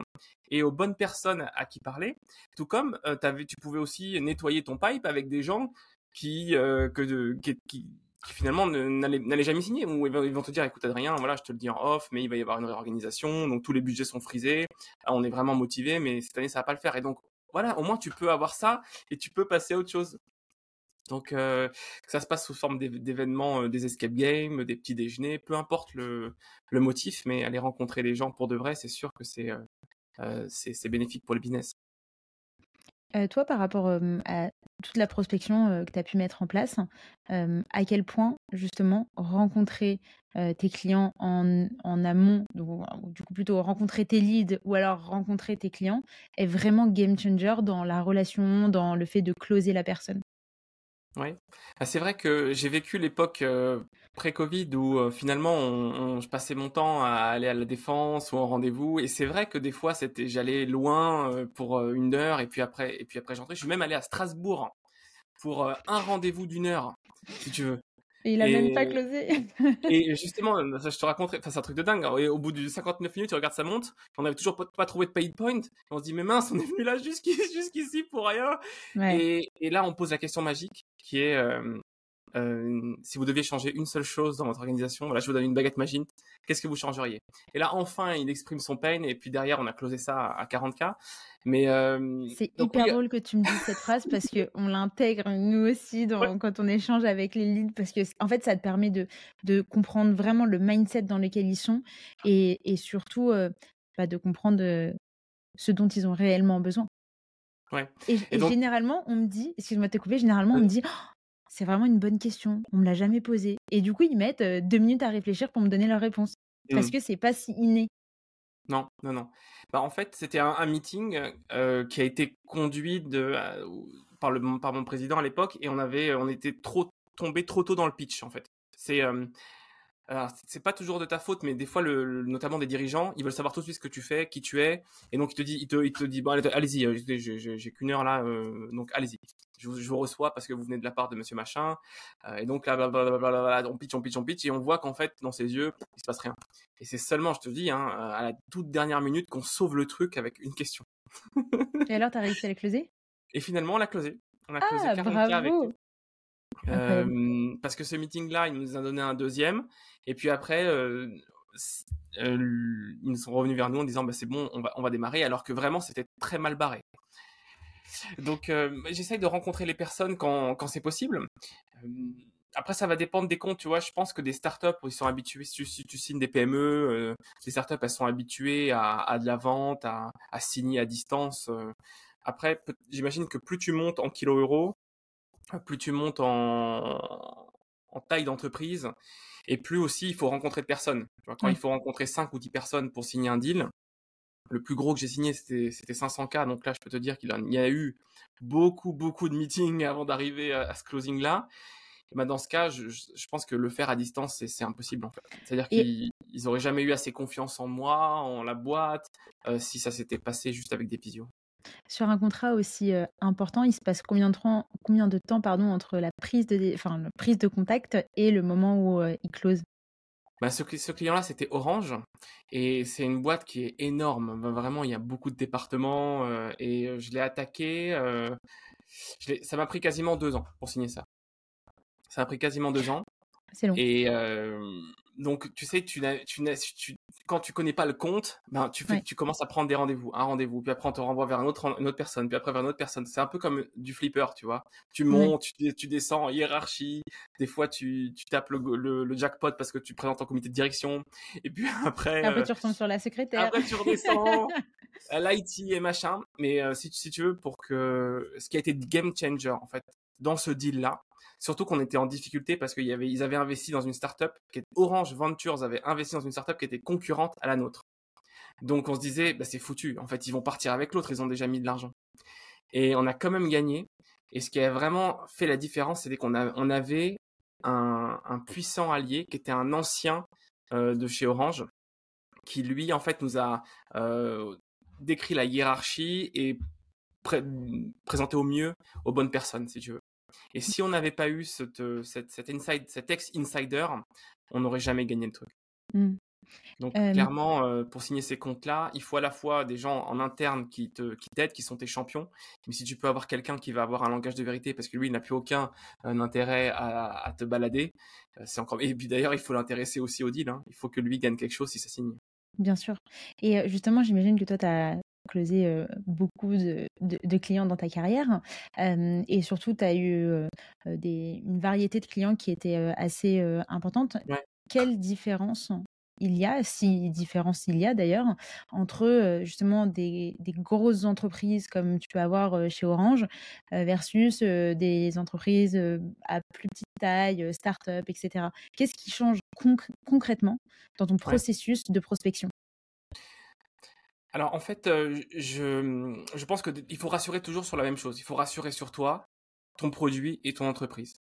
et aux bonnes personnes à qui parler. Tout comme euh, tu pouvais aussi nettoyer ton pipe avec des gens qui, euh, que, qui, qui, finalement n'allaient jamais signer. Ou ils vont te dire, écoute Adrien, voilà, je te le dis en off, mais il va y avoir une réorganisation, donc tous les budgets sont frisés, ah, on est vraiment motivé, mais cette année ça va pas le faire. Et donc voilà, au moins tu peux avoir ça et tu peux passer à autre chose. Donc, euh, ça se passe sous forme d'événements, euh, des escape games, des petits déjeuners, peu importe le, motif, mais aller rencontrer les gens pour de vrai, c'est sûr que c'est euh, bénéfique pour le business. toi, par rapport à toute la prospection que tu as pu mettre en place, à quel point, justement, rencontrer tes clients en, amont, coup plutôt rencontrer tes leads ou alors rencontrer tes clients, est vraiment game changer dans la relation, dans le fait de closer la personne? Oui, ah, c'est vrai que j'ai vécu l'époque euh, pré-Covid où euh, finalement je passais mon temps à aller à la défense ou en rendez-vous et c'est vrai que des fois c'était j'allais loin euh, pour une heure et puis après et puis après j'entrais. Je suis même allé à Strasbourg pour un rendez-vous d'une heure si tu veux. Et il a même pas closé. et justement, ça, je te raconterai, enfin, c'est un truc de dingue. Et au bout de 59 minutes, tu regardes sa montre, on n'avait toujours pas, trouvé de pay point. On se dit, mais mince, on est venu là jusqu'ici pour rien. Et, et, là, on pose la question magique qui est, euh, euh, si vous deviez changer une seule chose dans votre organisation, voilà, je vous donne une baguette magique, qu'est-ce que vous changeriez? Et là, enfin, il exprime son pain, et puis derrière, on a closé ça à 40K. Mais euh, c'est hyper drôle que tu me dises cette phrase parce que on l'intègre nous aussi dans, quand on échange avec les leads parce que en fait, ça te permet de, de comprendre vraiment le mindset dans lequel ils sont et, et surtout euh, bah, de comprendre ce dont ils ont réellement besoin. Ouais. Et, généralement, on me dit, excuse-moi de te couper, généralement, on me dit, «Oh, c'est vraiment une bonne question. On me l'a jamais posée. Et du coup, ils mettent deux minutes à réfléchir pour me donner leur réponse. Parce que c'est pas si inné. Non, non, non. Bah, en fait, c'était un, meeting qui a été conduit de, par, le, par mon président à l'époque et on avait, on était trop tombé trop tôt dans le pitch en fait. C'est alors, c'est pas toujours de ta faute, mais des fois, le, notamment des dirigeants, ils veulent savoir tout de suite ce que tu fais, qui tu es, et donc il te dit, il te, dit, bon, allez-y, euh, j'ai qu'une heure là, euh, donc allez-y. Je vous, je vous, reçois parce que vous venez de la part de Monsieur Machin, euh, et donc là, blablabla, on pitch, on pitch, on pitch, et on voit qu'en fait, dans ses yeux, il se passe rien. Et c'est seulement, je te dis, hein, à la toute dernière minute qu'on sauve le truc avec une question. et alors, t'as réussi à la closer? Et finalement, on l'a closé. On a ah, closé 40 bravo. avec euh, parce que ce meeting-là, il nous a donné un deuxième. Et puis après, euh, euh, ils sont revenus vers nous en disant bah, c'est bon, on va, on va démarrer, alors que vraiment, c'était très mal barré. Donc, j'essaye de rencontrer les personnes quand, quand c'est possible. après, ça va dépendre des comptes, tu vois. Je pense que des startups, ils sont habitués, si tu, si tu signes des PME, les startups, elles sont habituées à, à de la vente, à, à signer à distance. Après, j'imagine que plus tu montes en kilo euros, plus tu montes en, en taille d'entreprise, et plus aussi il faut rencontrer de personnes. quand il faut rencontrer 5 ou 10 personnes pour signer un deal, le plus gros que j'ai signé, c'était 500K. Donc là, je peux te dire qu'il y a eu beaucoup, beaucoup de meetings avant d'arriver à, ce closing-là. Ben dans ce cas, je, pense que le faire à distance, c'est impossible. En fait. C'est-à-dire qu'ils n'auraient jamais eu assez confiance en moi, en la boîte, euh, si ça s'était passé juste avec des visios. Sur un contrat aussi important, il se passe combien de temps, combien de temps pardon, entre la prise, de, enfin, la prise de contact et le moment où il close? Bah, ce, ce client-là, c'était Orange. Et c'est une boîte qui est énorme. Bah, vraiment, il y a beaucoup de départements. et je l'ai attaqué. ça m'a pris quasiment deux ans pour signer ça. Ça m'a pris quasiment deux ans. C'est long. Et donc, tu sais, tu, tu, tu, quand tu connais pas le compte, ben, tu, fais, tu commences à prendre des rendez-vous, un rendez-vous, puis après on te renvoie vers une autre, une autre personne, puis après vers une autre personne. C'est un peu comme du flipper, tu vois. Tu montes, tu, tu, descends en hiérarchie. Des fois, tu, tu tapes le, le, jackpot parce que tu présentes en comité de direction. Et puis après. Après, tu retombes sur la secrétaire. Après, tu redescends. l'IT et machin. Mais si, si tu veux, pour que ce qui a été game changer, en fait, dans ce deal-là, Surtout qu'on était en difficulté parce qu'ils avaient investi dans une startup qui Orange Ventures avait investi dans une startup qui était concurrente à la nôtre. Donc on se disait, bah, c'est foutu. En fait, ils vont partir avec l'autre. Ils ont déjà mis de l'argent. Et on a quand même gagné. Et ce qui a vraiment fait la différence, c'était qu'on on avait un, puissant allié qui était un ancien euh, de chez Orange, qui lui, en fait, nous a euh, décrit la hiérarchie et présenté au mieux aux bonnes personnes, si tu veux. Et si on n'avait pas eu cette, euh, cette, inside, cet ex-insider, on n'aurait jamais gagné le truc. Mmh. Donc clairement, euh, pour signer ces comptes-là, il faut à la fois des gens en interne qui te qui t'aident, qui sont tes champions. Mais si tu peux avoir quelqu'un qui va avoir un langage de vérité, parce que lui, il n'a plus aucun euh, intérêt à, te balader, c'est encore. Et puis d'ailleurs, il faut l'intéresser aussi au deal. Hein. Il faut que lui gagne quelque chose si ça signe. Bien sûr. Et justement, j'imagine que toi, tu as closé beaucoup de, de, clients dans ta carrière et surtout tu as eu des, une variété de clients qui étaient assez importante. Quelle différence il y a, si différence il y a d'ailleurs, entre justement des, des, grosses entreprises comme tu peux avoir chez Orange versus des entreprises à plus petite taille, start-up, etc. Qu'est-ce qui change concrètement dans ton processus de prospection? Alors en fait, euh, je, je pense qu'il faut rassurer toujours sur la même chose. Il faut rassurer sur toi, ton produit et ton entreprise.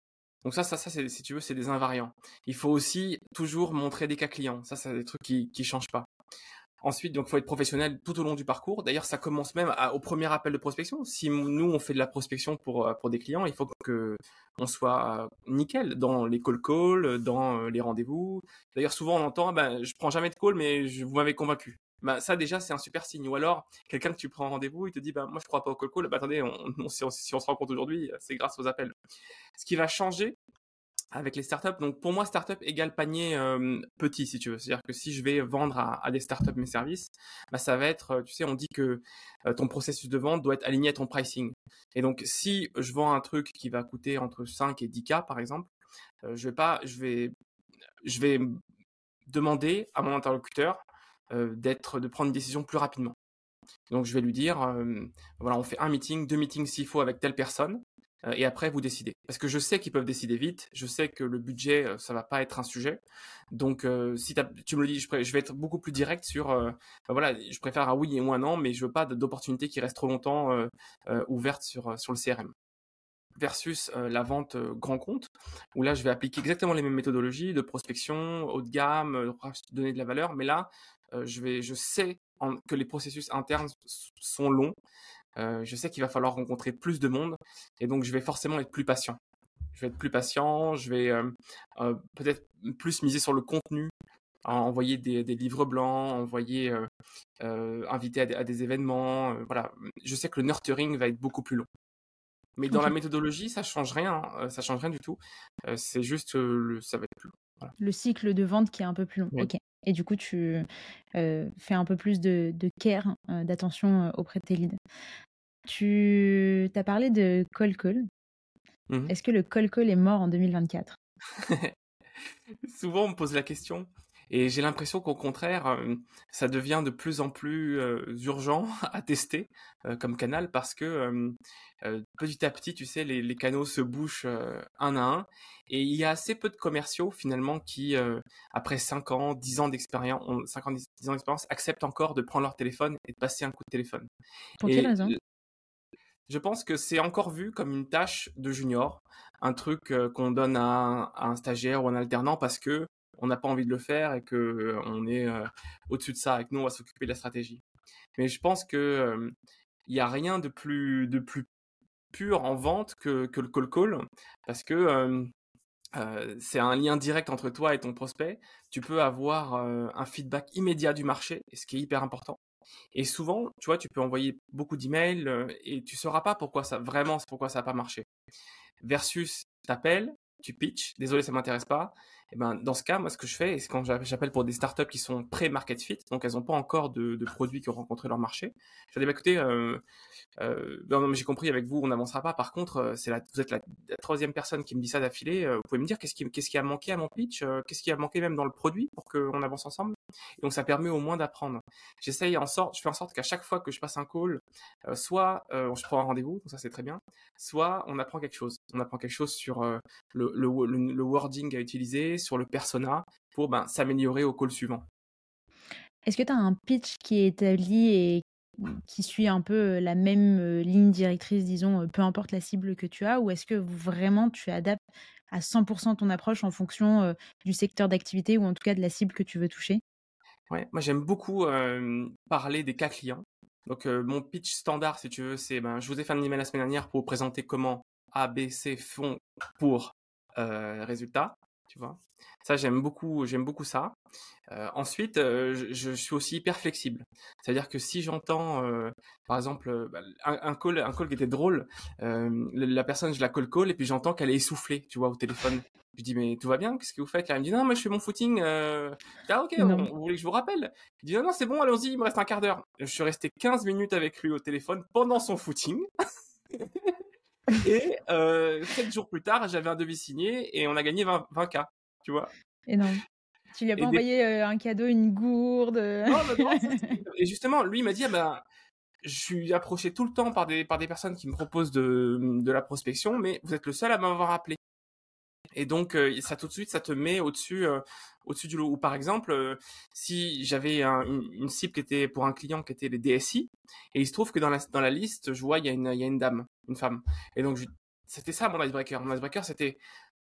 Donc ça, ça, ça, si tu veux, c'est des invariants. Il faut aussi toujours montrer des cas clients. Ça, c'est des trucs qui qui changent pas. Ensuite, donc, faut être professionnel tout au long du parcours. D'ailleurs, ça commence même au premier appel de prospection. Si nous, on fait de la prospection pour, euh, pour des clients, il faut que on soit nickel dans les call calls, dans euh, les rendez-vous. D'ailleurs, souvent, on entend, ben, je prends jamais de call, mais je, vous m'avez convaincu bah, ça déjà c'est un super signe. Ou alors quelqu'un que tu prends rendez-vous, il te dit bah moi je crois pas au call bah attendez, si, on, si, on, se rencontre aujourd'hui, c'est grâce aux appels. Ce qui va changer avec les startups, donc pour moi startup égale panier euh, petit si tu veux. C'est-à-dire que si je vais vendre à, des startups mes services, bah ça va être, tu sais, on dit que euh, ton processus de vente doit être aligné à ton pricing. Et donc si je vends un truc qui va coûter entre 5 et 10 k par exemple, euh, je vais pas, je vais, je vais demander à mon interlocuteur euh, d'être, de prendre une décision plus rapidement. Donc je vais lui dire, euh, voilà, on fait un meeting, deux meetings s'il faut avec telle personne, euh, et après vous décidez. Parce que je sais qu'ils peuvent décider vite, je sais que le budget, ça va pas être un sujet. Donc si tu me le dis, je, vais être beaucoup plus direct sur, ben voilà, je préfère un oui et un non, mais je veux pas d'opportunité qui reste trop longtemps ouverte sur, sur le CRM. versus la vente grand compte, où là, je vais appliquer exactement les mêmes méthodologies de prospection, haut de gamme, donner de la valeur, mais là, je, vais, je sais que les processus internes sont longs. je sais qu'il va falloir rencontrer plus de monde et donc je vais forcément être plus patient. Je vais être plus patient, je vais peut-être plus miser sur le contenu, envoyer des, livres blancs, envoyer, inviter à des, événements. voilà, je sais que le nurturing va être beaucoup plus long. Mais dans la méthodologie, ça change rien, ça change rien du tout. c'est juste, le, ça va être plus long. Le cycle de vente qui est un peu plus long. Ok. Et du coup, tu fais un peu plus de, care, d'attention auprès de tes leads. Tu as parlé de call call. Mmh Est-ce que le call call est mort en 2024 Souvent, on me pose la question. Et j'ai l'impression qu'au contraire, ça devient de plus en plus urgent à tester comme canal parce que petit à petit, tu sais, les, canaux se bouchent un à un. Et il y a assez peu de commerciaux finalement qui, après 5 ans, 10 ans d'expérience, 5 ans, 10 ans d'expérience, acceptent encore de prendre leur téléphone et de passer un coup de téléphone. Pour quelle raison? je pense que c'est encore vu comme une tâche de junior, un truc qu'on donne à un, stagiaire ou un alternant parce que on n'a pas envie de le faire et que on est au-dessus de ça et que nous on va s'occuper de la stratégie. Mais je pense que il n'y a rien de plus de plus pur en vente que, que le call call parce que c'est un lien direct entre toi et ton prospect. Tu peux avoir un feedback immédiat du marché, ce qui est hyper important. Et souvent, tu vois, tu peux envoyer beaucoup d'emails et tu sauras pas pourquoi ça vraiment pourquoi ça n'a pas marché. Versus, t'appelles, tu pitches, désolé ça m'intéresse pas. Et ben dans ce cas, moi ce que je fais, c'est quand j'appelle pour des startups qui sont pré-market fit, donc elles n'ont pas encore de, produits qui ont rencontré leur marché. Je dis bah, écoutez, euh, euh, j'ai compris avec vous, on n'avancera pas. Par contre, euh, c'est la, vous êtes la, troisième personne qui me dit ça d'affilée. vous pouvez me dire qu'est-ce qui, qu'est-ce qui a manqué à mon pitch, qu'est-ce qui a manqué même dans le produit pour qu'on avance ensemble? Donc ça permet au moins d'apprendre. J'essaye en sorte, je fais en sorte qu'à chaque fois que je passe un call, soit je prends un rendez-vous, donc ça c'est très bien, soit on apprend quelque chose. On apprend quelque chose sur le, le, wording à utiliser, sur le persona pour ben, s'améliorer au call suivant. Est-ce que tu as un pitch qui est établi et qui suit un peu la même ligne directrice, disons, peu importe la cible que tu as, ou est-ce que vraiment tu adaptes à 100% ton approche en fonction du secteur d'activité ou en tout cas de la cible que tu veux toucher? Ouais, moi j'aime beaucoup parler des cas clients. Donc mon pitch standard, si tu veux, c'est ben, je vous ai fait un email la semaine dernière pour vous présenter comment A, B, C font pour résultat tu vois. Ça, j'aime beaucoup, j'aime beaucoup ça. Euh, ensuite, euh, je, suis aussi hyper flexible. C'est-à-dire que si j'entends, euh, par exemple, bah, un, call, un call qui était drôle, la personne, je la call call et puis j'entends qu'elle est essoufflée, tu vois, au téléphone. Je dis mais tout va bien, qu'est-ce que vous faites là? Elle me dit non, moi je fais mon footing. ah ok, vous voulez que je vous rappelle? Je dis non, non, c'est bon, allons-y, il me reste un quart d'heure. Je suis resté 15 minutes avec lui au téléphone pendant son footing. Et euh, 7 jours plus tard, j'avais un devis signé et on a gagné 20, k tu vois. Énorme. Tu lui as pas envoyé euh, un cadeau, une gourde? Non, non, Et justement, lui m'a dit, ah ben, je suis approché tout le temps par des, par des personnes qui me proposent de, de la prospection, mais vous êtes le seul à m'avoir appelé. Et donc, euh, ça tout de suite, ça te met au-dessus, euh, au-dessus du lot. Ou par exemple, euh, si j'avais une, cible qui était pour un client qui était les DSI, et il se trouve que dans la, liste, je vois, il y, a une, il y a une dame, une femme. Et donc, c'était ça mon icebreaker. Mon icebreaker, c'était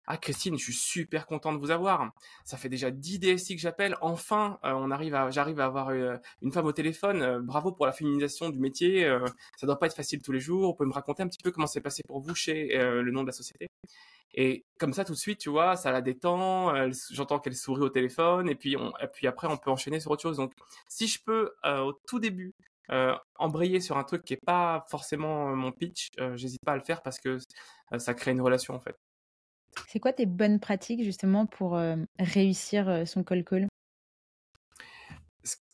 ah Christine, je suis super content de vous avoir. Ça fait déjà 10 DSI que j'appelle. Enfin, on arrive à, j'arrive à avoir une femme au téléphone. bravo pour la féminisation du métier. ça doit pas être facile tous les jours. Vous pouvez me raconter un petit peu comment c'est passé pour vous chez le nom de la société? Et comme ça, tout de suite, tu vois, ça la détend. J'entends qu'elle sourit au téléphone, et puis, et puis après, on peut enchaîner sur autre chose. Donc, si je peux, euh, au tout début, euh, embrayer sur un truc qui n'est pas forcément mon pitch, euh, j'hésite pas à le faire parce que ça crée une relation, en fait. C'est quoi tes bonnes pratiques, justement, pour réussir son call-call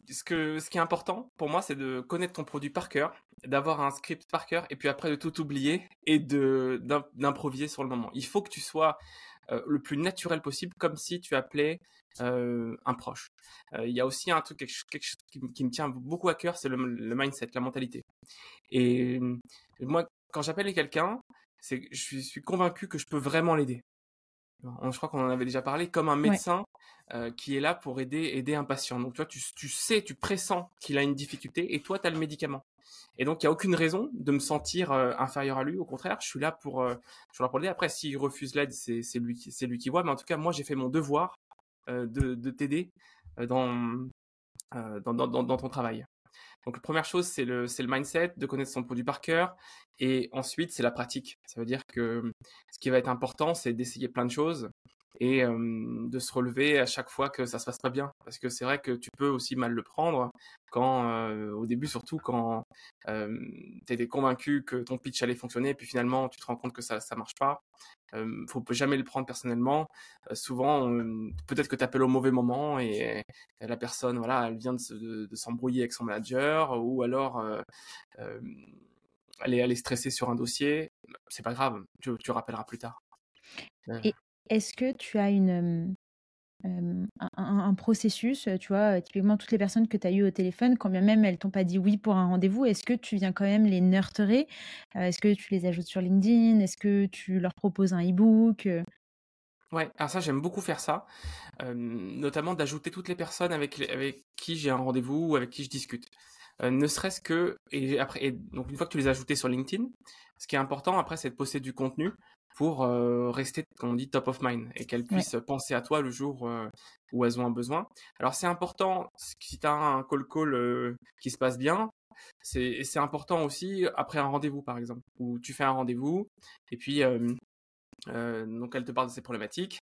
ce, que, ce qui est important pour moi, c'est de connaître ton produit par cœur, d'avoir un script par cœur, et puis après de tout oublier et de d'improviser sur le moment. Il faut que tu sois euh, le plus naturel possible, comme si tu appelais euh, un proche. Euh, il y a aussi un truc quelque, chose qui, me tient beaucoup à cœur, c'est le, mindset, la mentalité. Et moi, quand j'appelle quelqu'un, c'est je suis convaincu que je peux vraiment l'aider. Je crois qu'on en avait déjà parlé, comme un médecin euh, qui est là pour aider, aider un patient. Donc, toi, tu, tu sais, tu pressens qu'il a une difficulté et toi, tu as le médicament. Et donc, il n'y a aucune raison de me sentir euh, inférieur à lui. Au contraire, je suis là pour, euh, je suis là pour l'aider. Après, s'il refuse l'aide, c'est lui, c'est lui qui voit. Mais en tout cas, moi, j'ai fait mon devoir de, de t'aider dans, dans, dans, dans, ton travail. Donc, la première chose, c'est le, le mindset, de connaître son produit par cœur. Et ensuite, c'est la pratique. Ça veut dire que ce qui va être important, c'est d'essayer plein de choses et de se relever à chaque fois que ça se passe pas bien. Parce que c'est vrai que tu peux aussi mal le prendre quand, au début surtout, quand euh, tu étais convaincu que ton pitch allait fonctionner, et puis finalement tu te rends compte que ça ça marche pas. Euh, faut jamais le prendre personnellement. souvent, peut-être que tu appelles au mauvais moment et, la personne, voilà, elle vient de, de, s'embrouiller avec son manager ou alors elle est, elle est stressée sur un dossier. C'est pas grave, tu, tu rappelleras plus tard. Et est-ce que tu as un, processus, tu vois, typiquement toutes les personnes que tu as eues au téléphone, quand bien même elles t'ont pas dit oui pour un rendez-vous, est-ce que tu viens quand même les nurturer Est-ce que tu les ajoutes sur LinkedIn? Est-ce que tu leur proposes un e-book Ouais, alors ça j'aime beaucoup faire ça, notamment d'ajouter toutes les personnes avec, avec qui j'ai un rendez-vous ou avec qui je discute. ne serait-ce que et après donc une fois que tu les as ajoutés sur LinkedIn, ce qui est important après c'est de poster du contenu pour euh, rester, comme on dit, top of mind et qu'elles puissent penser à toi le jour euh, où elles ont un besoin. Alors c'est important, si tu as un call-call euh, qui se passe bien, c'est important aussi après un rendez-vous par exemple, où tu fais un rendez-vous et puis donc elle te parle de ses problématiques,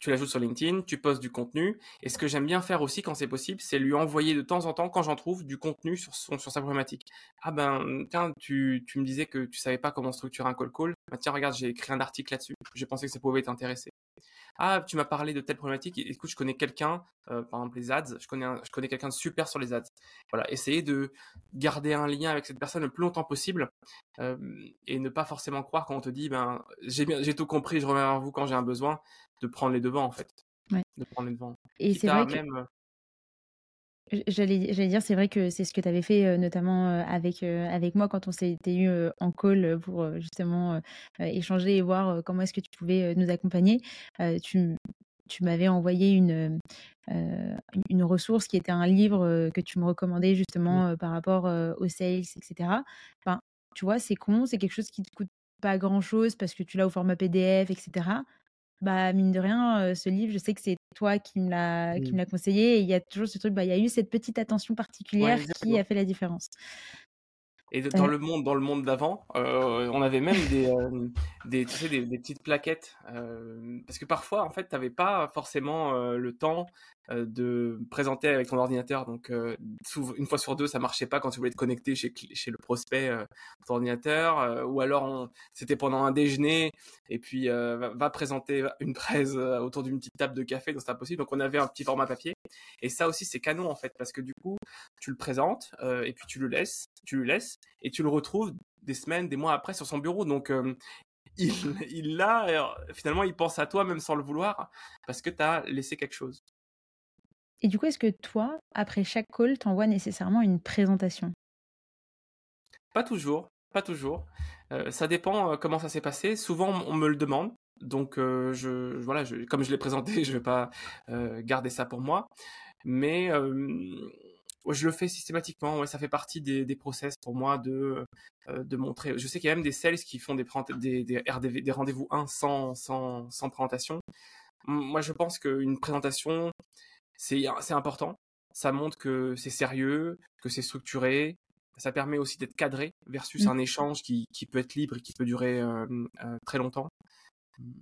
tu l'ajoutes sur LinkedIn, tu postes du contenu. Et ce que j'aime bien faire aussi quand c'est possible, c'est lui envoyer de temps en temps, quand j'en trouve, du contenu sur, son, sur sa problématique. Ah ben, tiens, tu, tu me disais que tu savais pas comment structurer un call call. Bah, tiens, regarde, j'ai écrit un article là-dessus. J'ai pensé que ça pouvait t'intéresser. Ah, tu m'as parlé de telle problématique. Écoute, je connais quelqu'un, euh, par exemple les ads, je connais, je connais quelqu'un de super sur les ads. Voilà, essayer de garder un lien avec cette personne le plus longtemps possible euh, et ne pas forcément croire quand on te dit, ben, j'ai tout compris, je reviens vers vous quand j'ai un besoin de prendre les devants en fait. De prendre les devants. Et c'est vrai que... J'allais, j'allais dire, c'est vrai que c'est ce que tu avais fait notamment avec, avec moi quand on s'était eu en call pour justement échanger et voir comment est-ce que tu pouvais nous accompagner. tu, tu m'avais envoyé une, une ressource qui était un livre que tu me recommandais justement par rapport aux sales, etc. Enfin, tu vois, c'est con, c'est quelque chose qui te coûte pas grand chose parce que tu l'as au format PDF, etc. Bah, mine de rien, ce livre, je sais que c'est toi qui me l'as qui me l'a conseillé et il y a toujours ce truc, bah, il y a eu cette petite attention particulière qui a fait la différence. Et dans le monde, dans le monde d'avant, on avait même des, des, tu sais, des, des petites plaquettes, parce que parfois, en fait, tu n'avais pas forcément le temps de présenter avec ton ordinateur. Donc, euh, une fois sur deux, ça marchait pas quand tu voulais te connecter chez, chez le prospect euh, ton ordinateur, ou alors c'était pendant un déjeuner et puis va, présenter une presse autour d'une petite table de café, donc c'est impossible. Donc, on avait un petit format papier. Et ça aussi, c'est canon en fait, parce que du coup, tu le présentes et puis tu le laisses, tu le laisses et tu le retrouves des semaines, des mois après sur son bureau. Donc, il l'a, finalement, il pense à toi même sans le vouloir, parce que tu as laissé quelque chose. Et du coup, est-ce que toi, après chaque call, t'envoies nécessairement une présentation? Pas toujours, pas toujours. Euh, ça dépend euh, comment ça s'est passé. Souvent, on me le demande. Donc, euh, je, voilà, comme je l'ai présenté, je ne vais pas garder ça pour moi. Mais je le fais systématiquement. Ça fait partie des, process pour moi de, de montrer. Je sais qu'il y a même des sales qui font des rendez-vous 1 sans, sans, sans présentation. Moi, je pense qu'une présentation, c'est important. Ça montre que c'est sérieux, que c'est structuré. Ça permet aussi d'être cadré versus mmh. un échange qui, qui, peut être libre et qui peut durer euh, euh, très longtemps. Mmh,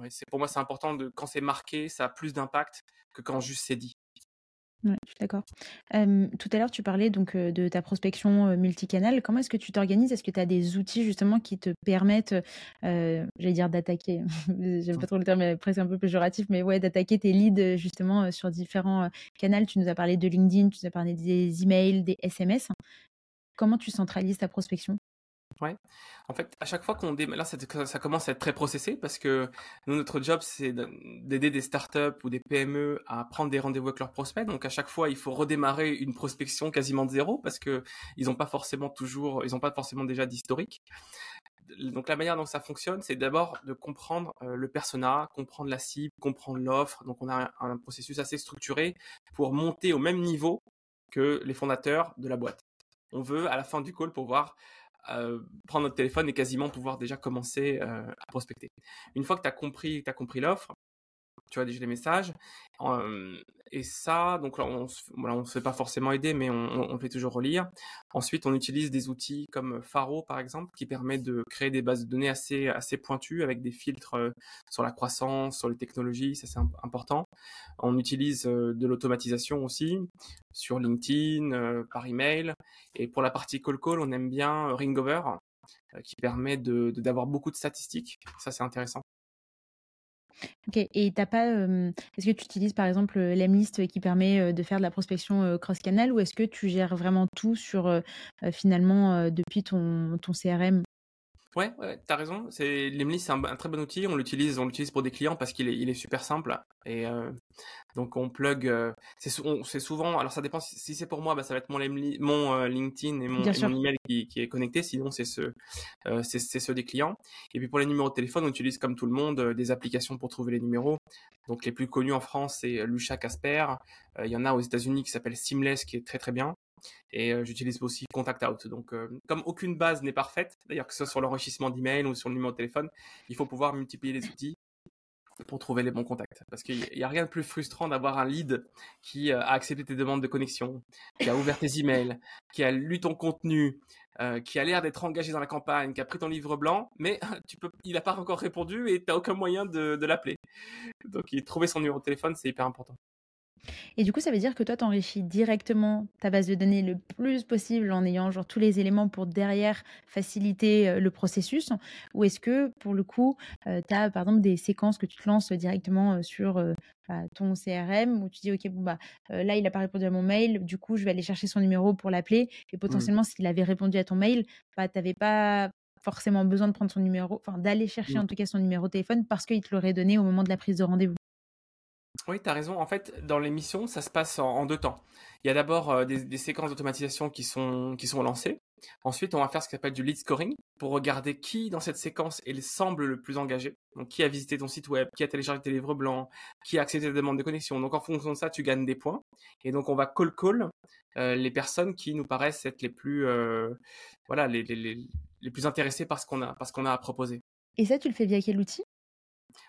ouais, pour moi, c'est important de quand c'est marqué, ça a plus d'impact que quand juste c'est dit. Je suis d'accord. tout à l'heure, tu parlais donc de ta prospection multicanal. Comment est-ce que tu t'organises? Est-ce que tu as des outils justement qui te permettent, j'allais dire d'attaquer, j'aime pas trop le terme, mais presque un peu péjoratif, mais ouais, d'attaquer tes leads justement sur différents canaux? Tu nous as parlé de LinkedIn, tu nous as parlé des emails, des SMS. Comment tu centralises ta prospection? Ouais. En fait, à chaque fois qu'on démarre, là, ça, commence à être très processé parce que notre job, c'est d'aider des startups ou des PME à prendre des rendez-vous avec leurs prospects. Donc, à chaque fois, il faut redémarrer une prospection quasiment de zéro parce que ils n'ont pas forcément toujours, ils n'ont pas forcément déjà d'historique. donc la manière dont ça fonctionne, c'est d'abord de comprendre le persona, comprendre la cible, comprendre l'offre. Donc on a un, processus assez structuré pour monter au même niveau que les fondateurs de la boîte. On veut à la fin du call pouvoir euh, prendre notre téléphone et quasiment pouvoir déjà commencer euh, à prospecter. Une fois que tu as compris, compris l'offre, tu as déjà les messages. Et ça, donc là, on ne se fait pas forcément aider, mais on, fait toujours relire. Ensuite, on utilise des outils comme Faro, par exemple, qui permet de créer des bases de données assez, assez pointues avec des filtres euh, sur la croissance, sur les technologies, ça c'est important. On utilise euh, de l'automatisation aussi sur LinkedIn, par email. Et pour la partie call call, on aime bien Ringover, qui permet d'avoir de, d'avoir beaucoup de statistiques. Ça, c'est intéressant. Ok, et t'as pas. est-ce que tu utilises par exemple l'Emlist qui permet de faire de la prospection cross-canal ou est-ce que tu gères vraiment tout sur finalement depuis ton CRM Ouais, ouais t'as raison. C'est Lemlist, c'est un, très bon outil. On l'utilise, on l'utilise pour des clients parce qu'il est, il est super simple. Et euh, donc on plug. Euh, c'est, c'est souvent. Alors ça dépend. Si, c'est pour moi, bah, ça va être mon, mon euh, LinkedIn et mon, mon email qui, qui, est connecté. Sinon, c'est ce, c'est, c'est ceux des clients. Et puis pour les numéros de téléphone, on utilise comme tout le monde des applications pour trouver les numéros. Donc les plus connus en France, c'est Lucha Casper. Il y en a aux États-Unis qui s'appelle Seamless, qui est très très bien. Et j'utilise aussi Contact Out. Donc, comme aucune base n'est parfaite, d'ailleurs que ce soit sur l'enrichissement d'email ou sur le numéro de téléphone, il faut pouvoir multiplier les outils pour trouver les bons contacts. Parce qu'il n'y a rien de plus frustrant d'avoir un lead qui a accepté tes demandes de connexion, qui a ouvert tes emails, qui a lu ton contenu, qui a l'air d'être engagé dans la campagne, qui a pris ton livre blanc, mais il n'a pas encore répondu et tu n'as aucun moyen de l'appeler. Donc, trouver son numéro de téléphone, c'est hyper important. Et du coup, ça veut dire que toi, tu enrichis directement ta base de données le plus possible en ayant genre tous les éléments pour derrière faciliter le processus Ou est-ce que, pour le coup, tu as par exemple des séquences que tu te lances directement sur bah, ton CRM où tu dis, OK, bon, bah, là, il n'a pas répondu à mon mail, du coup, je vais aller chercher son numéro pour l'appeler. Et mmh. potentiellement, s'il avait répondu à ton mail, bah, tu n'avais pas forcément besoin de prendre son numéro, enfin d'aller chercher mmh. en tout cas son numéro de téléphone parce qu'il te l'aurait donné au moment de la prise de rendez-vous. Oui, tu as raison. En fait, dans l'émission, ça se passe en, deux temps. Il y a d'abord euh, des, séquences d'automatisation qui sont, qui sont lancées. Ensuite, on va faire ce qu'on appelle du lead scoring pour regarder qui dans cette séquence semble le plus engagé. Donc, qui a visité ton site web, qui a téléchargé tes livres blancs, qui a accepté la demande de connexion. Donc, en fonction de ça, tu gagnes des points. Et donc, on va call call euh, les personnes qui nous paraissent être les plus, euh, voilà, les, les, les, plus intéressées par ce qu'on a, par ce qu'on a à proposer. Et ça, tu le fais via quel outil?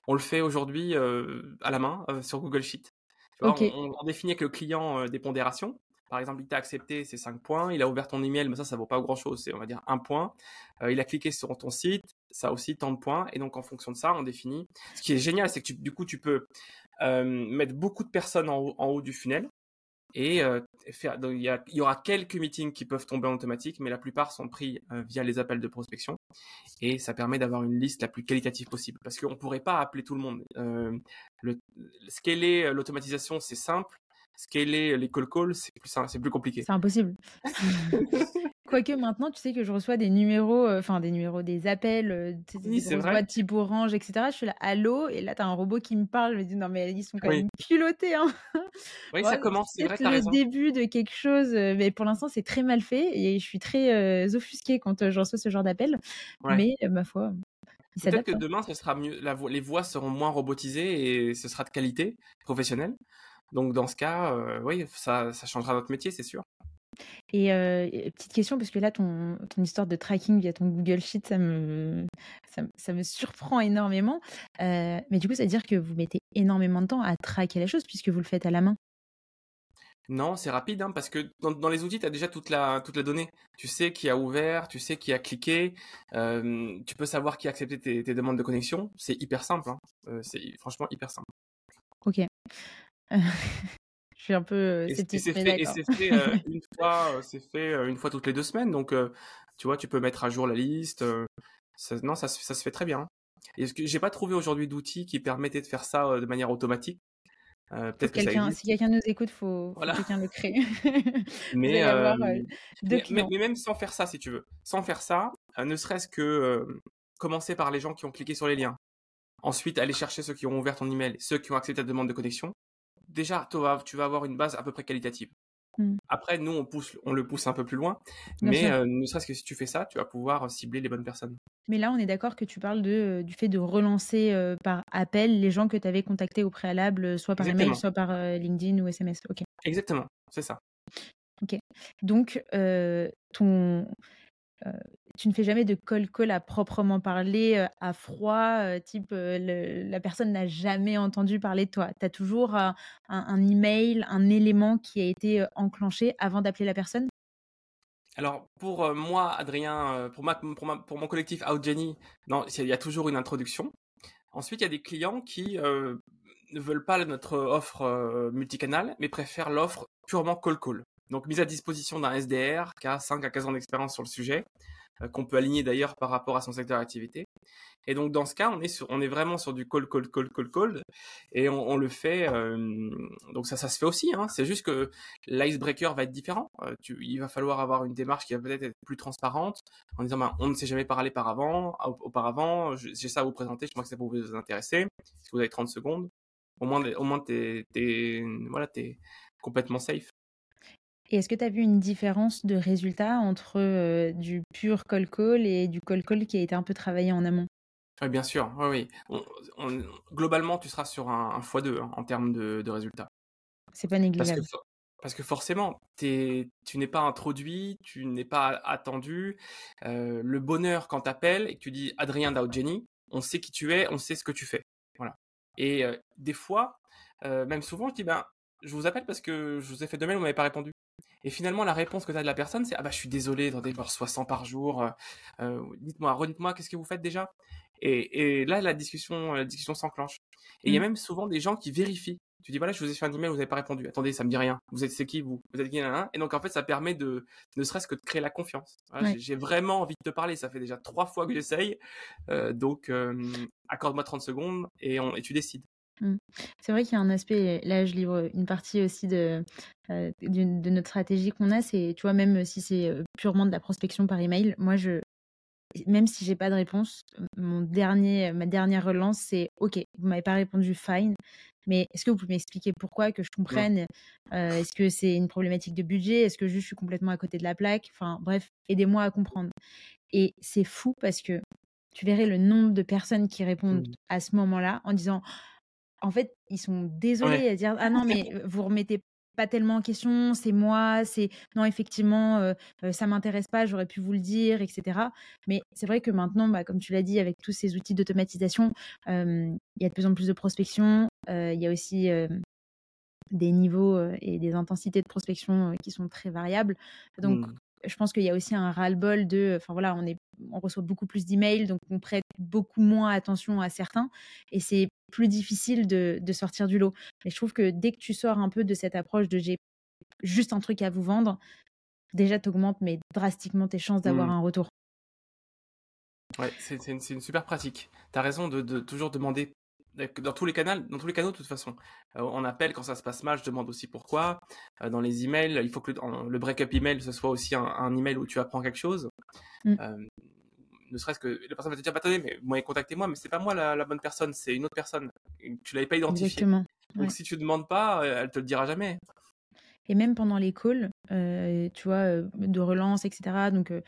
On le fait aujourd'hui euh, à la main euh, sur Google Sheet. on, définit avec le client euh, des pondérations. Par exemple, il t'a accepté, c'est 5 points. Il a ouvert ton email, mais ça, ça vaut pas grand-chose. C'est, on va dire, un point. il a cliqué sur ton site, ça aussi tant de points. Et donc, en fonction de ça, on définit. Ce qui est génial, c'est que du coup, tu peux mettre beaucoup de personnes en haut du funnel. Et euh, il, y aura quelques meetings qui peuvent tomber en automatique, mais la plupart sont pris euh, via les appels de prospection. Et ça permet d'avoir une liste la plus qualitative possible. Parce qu'on ne pourrait pas appeler tout le monde. Euh, le, scaler euh, l'automatisation, c'est simple. Scaler les call calls, c'est plus, c'est plus compliqué. C'est impossible. Quoique maintenant, tu sais que je reçois des numéros, euh, enfin des numéros, des appels, euh, oui, des boîtes type Orange, etc. Je suis là, allô, et là, tu as un robot qui me parle. Je me dis, non, mais ils sont quand même culottés. Hein. Oui, ça commence, c'est vrai, le début de quelque chose, euh, mais pour l'instant, c'est très mal fait et je suis très offusquée quand je reçois ce genre d'appel. Mais ma foi. Peut-être que hein. demain, ce sera mieux, la les voix seront moins robotisées et ce sera de qualité professionnelle. Donc, dans ce cas, oui, ça, ça changera notre métier, c'est sûr. Et petite question, parce que là, ton, ton histoire de tracking via ton Google Sheet, ça me, ça, me surprend énormément. mais du coup, ça veut dire que vous mettez énormément de temps à traquer la chose, puisque vous le faites à la main. Non, c'est rapide, hein, parce que dans, les outils, tu as déjà toute la, toute la donnée. Tu sais qui a ouvert, tu sais qui a cliqué, tu peux savoir qui a accepté tes, demandes de connexion. C'est hyper simple, hein. c'est franchement hyper simple. Ok. Je suis un peu et c'est fait, et c'est fait une fois, c'est fait une fois toutes les deux semaines. Donc, tu vois, tu peux mettre à jour la liste. Ça, non, ça, ça, se fait très bien. Et j'ai pas trouvé aujourd'hui d'outils qui permettaient de faire ça de manière automatique. Euh, peut-être que si quelqu'un nous écoute, faut, faut quelqu'un le crée. mais, mais, mais, même sans faire ça, si tu veux, sans faire ça, ne serait-ce que commencer par les gens qui ont cliqué sur les liens. Ensuite, aller chercher ceux qui ont ouvert ton email, ceux qui ont accepté ta demande de connexion déjà, tu vas, avoir une base à peu près qualitative. Mm. Après, nous, on, pousse, on le pousse un peu plus loin, Bien mais euh, ne serait-ce que si tu fais ça, tu vas pouvoir cibler les bonnes personnes. Mais là, on est d'accord que tu parles de, euh, du fait de relancer euh, par appel les gens que tu avais contactés au préalable, euh, soit par email, soit par euh, LinkedIn ou SMS. Ok. Exactement, c'est ça. Donc, euh, ton, euh, tu ne fais jamais de call call à proprement parler, euh, à froid, euh, type euh, la personne n'a jamais entendu parler de toi. Tu as toujours un, un email, un élément qui a été enclenché avant d'appeler la personne? Alors, pour moi, Adrien, pour, mon collectif Outgeny, non, il y a toujours une introduction. Ensuite, il y a des clients qui ne veulent pas notre offre multicanal, mais préfèrent l'offre purement call-call. Donc, mise à disposition d'un SDR qui a 5 à 15 ans d'expérience sur le sujet, qu'on peut aligner d'ailleurs par rapport à son secteur d'activité. Et donc, dans ce cas, on est, sur, on est vraiment sur du call, call, call, call, call, et on, on le fait. euh, donc, ça, ça se fait aussi. Hein. C'est juste que l'icebreaker va être différent. Euh, tu, il va falloir avoir une démarche qui va peut-être être plus transparente en disant ben, on ne s'est jamais parlé par avant, au- auparavant, j'ai ça à vous présenter, je crois que ça peut vous intéresser. Que vous avez 30 secondes Au moins, au moins t'es, voilà, t'es complètement safe. Et est-ce que tu as vu une différence de résultat entre euh, du pur call call et du call call qui a été un peu travaillé en amont? Oui, bien sûr, oui, oui. On- on- globalement, tu seras sur un, un x2 hein, en termes de, de résultats. C'est pas Parce que, négligeable. parce que forcément, tu n'es pas introduit, tu n'es pas attendu. Euh, le bonheur quand t'appelles et que tu dis Adrien Daoudjeni, on sait qui tu es, on sait ce que tu fais. Voilà. Et euh, des fois, même souvent, je dis ben, je vous appelle parce que je vous ai fait deux mails, vous m'avez pas répondu. Et finalement, la réponse que tu as de la personne, c'est ah bah je suis désolé, attendez, je reçois 100 par jour. euh, euh, dites-moi, redites-moi, qu'est-ce que vous faites déjà? Et, et là, la discussion, la discussion s'enclenche. Et il y a Mm. même souvent des gens qui vérifient. Tu dis voilà, je vous ai fait un email, vous n'avez pas répondu. Attendez, ça me dit rien. Vous êtes c'est qui vous? Vous êtes qui. Et donc en fait, ça permet de ne serait-ce que de créer la confiance. Voilà, Ouais. j'ai- J'ai vraiment envie de te parler. Ça fait déjà trois fois que j'essaye. Euh, donc euh, accorde-moi 30 secondes et, on, et tu décides. C'est vrai qu'il y a un aspect, là je livre une partie aussi de, euh, notre stratégie qu'on a, c'est, tu vois, même si c'est purement de la prospection par email, moi je, même si j'ai pas de réponse, mon dernier, ma dernière relance c'est ok, vous m'avez pas répondu, fine, mais est-ce que vous pouvez m'expliquer pourquoi, que je comprenne Euh, Est-ce que c'est une problématique de budget Est-ce que juste je suis complètement à côté de la plaque Enfin bref, aidez-moi à comprendre. Et c'est fou parce que tu verrais le nombre de personnes qui répondent Mm. à ce moment-là en disant en fait, ils sont désolés Ouais. à dire ah non mais vous remettez pas tellement en question, c'est moi, c'est non effectivement euh, euh, ça m'intéresse pas, j'aurais pu vous le dire, etc. Mais c'est vrai que maintenant, bah, comme tu l'as dit, avec tous ces outils d'automatisation, euh, il y a de plus en plus de prospection, euh, il y a aussi des niveaux et des intensités de prospection qui sont très variables. Donc Mm. je pense qu'il y a aussi un ras-le-bol de, enfin voilà, on est, on reçoit beaucoup plus d'emails, donc on prête beaucoup moins attention à certains, et c'est plus difficile de, de sortir du lot. Mais je trouve que dès que tu sors un peu de cette approche de j'ai juste un truc à vous vendre, déjà t'augmentes mais drastiquement tes chances d'avoir Mm. un retour. Ouais, c'est une, une super pratique. T'as raison de, de toujours demander dans tous les canaux, dans tous les canaux de toute façon. Euh, on appelle quand ça se passe mal, je demande aussi pourquoi. Euh, dans les emails, il faut que le, break-up email ce soit aussi un, un email où tu apprends quelque chose. Mm. Euh, ne serait-ce que la personne va te dire, bah, attendez, mais vous m'avez contacté moi, mais c'est pas moi la, la bonne personne, c'est une autre personne. Et Tu l'avais pas identifiée. Exactement. Donc ouais. si tu demandes pas, euh, elle te le dira jamais. Et même pendant les calls, euh, tu vois, euh, de relance, etc. Donc, euh,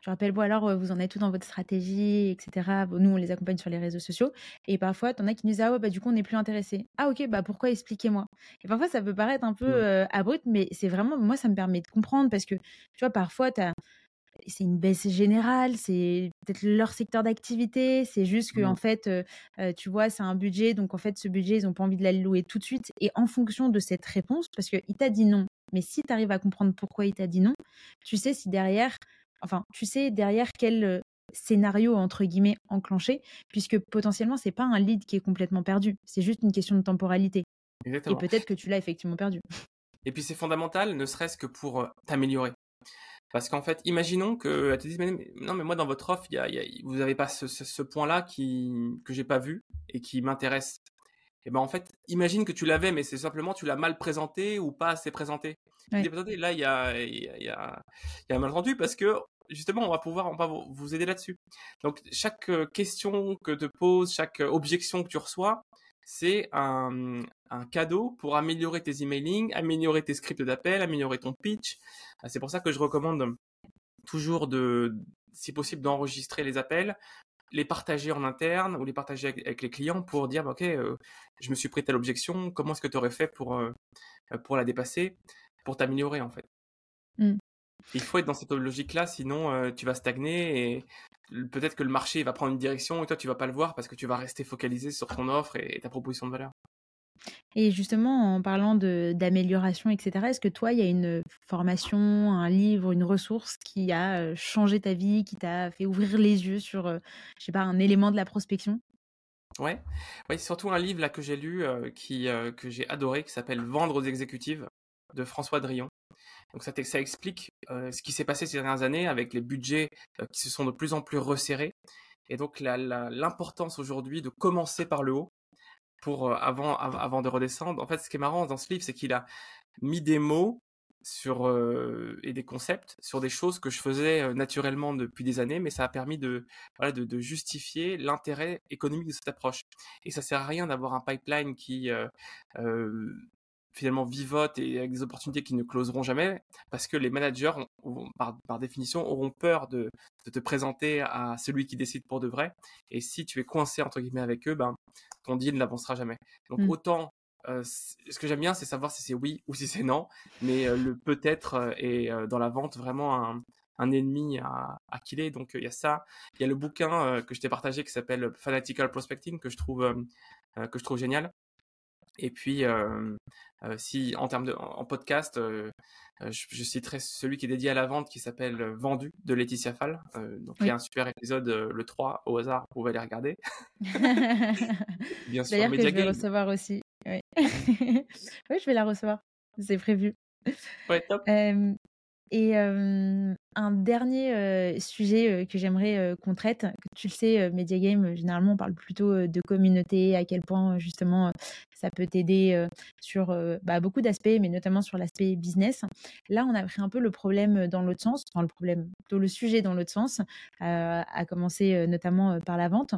je rappelle, bon, alors, vous en êtes tout dans votre stratégie, etc. Bon, nous, on les accompagne sur les réseaux sociaux. Et parfois, t'en as qui nous disent, ah ouais, bah, du coup, on n'est plus intéressé. Ah, ok, bah, pourquoi expliquez-moi? Et parfois, ça peut paraître un peu abrupt, mais c'est vraiment, moi, ça me permet de comprendre parce que, tu vois, parfois, t'as. C'est une baisse générale, c'est peut-être leur secteur d'activité, c'est juste que en fait, euh, euh, tu vois, c'est un budget, donc en fait, ce budget, ils n'ont pas envie de l'allouer tout de suite. Et en fonction de cette réponse, parce qu'il t'a dit non, mais si tu arrives à comprendre pourquoi il t'a dit non, tu sais si derrière, enfin, tu sais derrière quel scénario entre guillemets enclenché, puisque potentiellement c'est pas un lead qui est complètement perdu, c'est juste une question de temporalité. Et Exactement. peut-être que tu l'as effectivement perdu. Et puis c'est fondamental, ne serait-ce que pour t'améliorer. Parce qu'en fait, imaginons que te dise non mais moi dans votre offre, y a, y a- vous n'avez pas ce, ce- ce point-là qui que j'ai pas vu et qui m'intéresse. Et ben en fait, imagine que tu l'avais, mais c'est simplement tu l'as mal présenté ou pas assez présenté. Attendez, là il y a, il y a, il y a, un malentendu parce que justement on va pouvoir on va vous- vous aider là-dessus. Donc chaque euh, question que te pose, chaque euh, objection que tu reçois, c'est un, un cadeau pour améliorer tes emailing, améliorer tes scripts d'appel, améliorer ton pitch. C'est pour ça que je recommande toujours de, si possible, d'enregistrer les appels, les partager en interne ou les partager avec, les clients pour dire, bah, ok, euh, je me suis prêté à l'objection, comment est-ce que tu aurais fait pour, euh, pour la dépasser, pour t'améliorer en fait. Mmh. Il faut être dans cette logique-là, sinon euh, tu vas stagner et peut-être que le marché va prendre une direction et toi tu vas pas le voir parce que tu vas rester focalisé sur ton offre et ta proposition de valeur. Et justement, en parlant d'amélioration, etc., est-ce que toi, il y a une formation, un livre, une ressource qui a changé ta vie, qui t'a fait ouvrir les yeux sur, je sais pas, un élément de la prospection? Ouais, ouais surtout un livre là que j'ai lu, qui, que j'ai adoré, qui s'appelle Vendre aux exécutives de François Drillon. Donc ça explique ce qui s'est passé ces dernières années avec les budgets qui se sont de plus en plus resserrés. Et donc l'importance aujourd'hui de commencer par le haut pour avant, avant de redescendre. En fait, ce qui est marrant dans ce livre, c'est qu'il a mis des mots sur et des concepts sur des choses que je faisais naturellement depuis des années, mais ça a permis de, de justifier l'intérêt économique de cette approche. Et ça sert à rien d'avoir un pipeline qui finalement vivote et avec des opportunités qui ne closeront jamais, parce que les managers, par, par, définition, auront peur de, de, te présenter à celui qui décide pour de vrai. Et si tu es coincé entre guillemets avec eux, ben ton deal n'avancera jamais. Donc mmh. autant euh, ce que j'aime bien, c'est savoir si c'est oui ou si c'est non, mais euh, le peut-être euh, est dans la vente vraiment un, un ennemi à, à killer. Donc il y a ça. Il y a le bouquin que je t'ai partagé qui s'appelle Fanatical Prospecting que je trouve que je trouve génial. Et puis, euh, euh, si en termes de en podcast, euh, je, citerai celui qui est dédié à la vente qui s'appelle Vendu de Laetitia Fall. donc, il y a un super épisode, le 3, au hasard, vous pouvez aller regarder. Bien sûr, D'ailleurs, que je vais recevoir aussi. Oui. oui, je vais la recevoir. C'est prévu. Ouais, top. Et un dernier sujet que j'aimerais qu'on traite, tu le sais, Media Game, généralement on parle plutôt de communauté, à quel point justement ça peut t'aider sur bah, beaucoup d'aspects, mais notamment sur l'aspect business. Là, on a pris un peu le problème dans l'autre sens, enfin le problème, plutôt le sujet dans l'autre sens, à commencer notamment par la vente.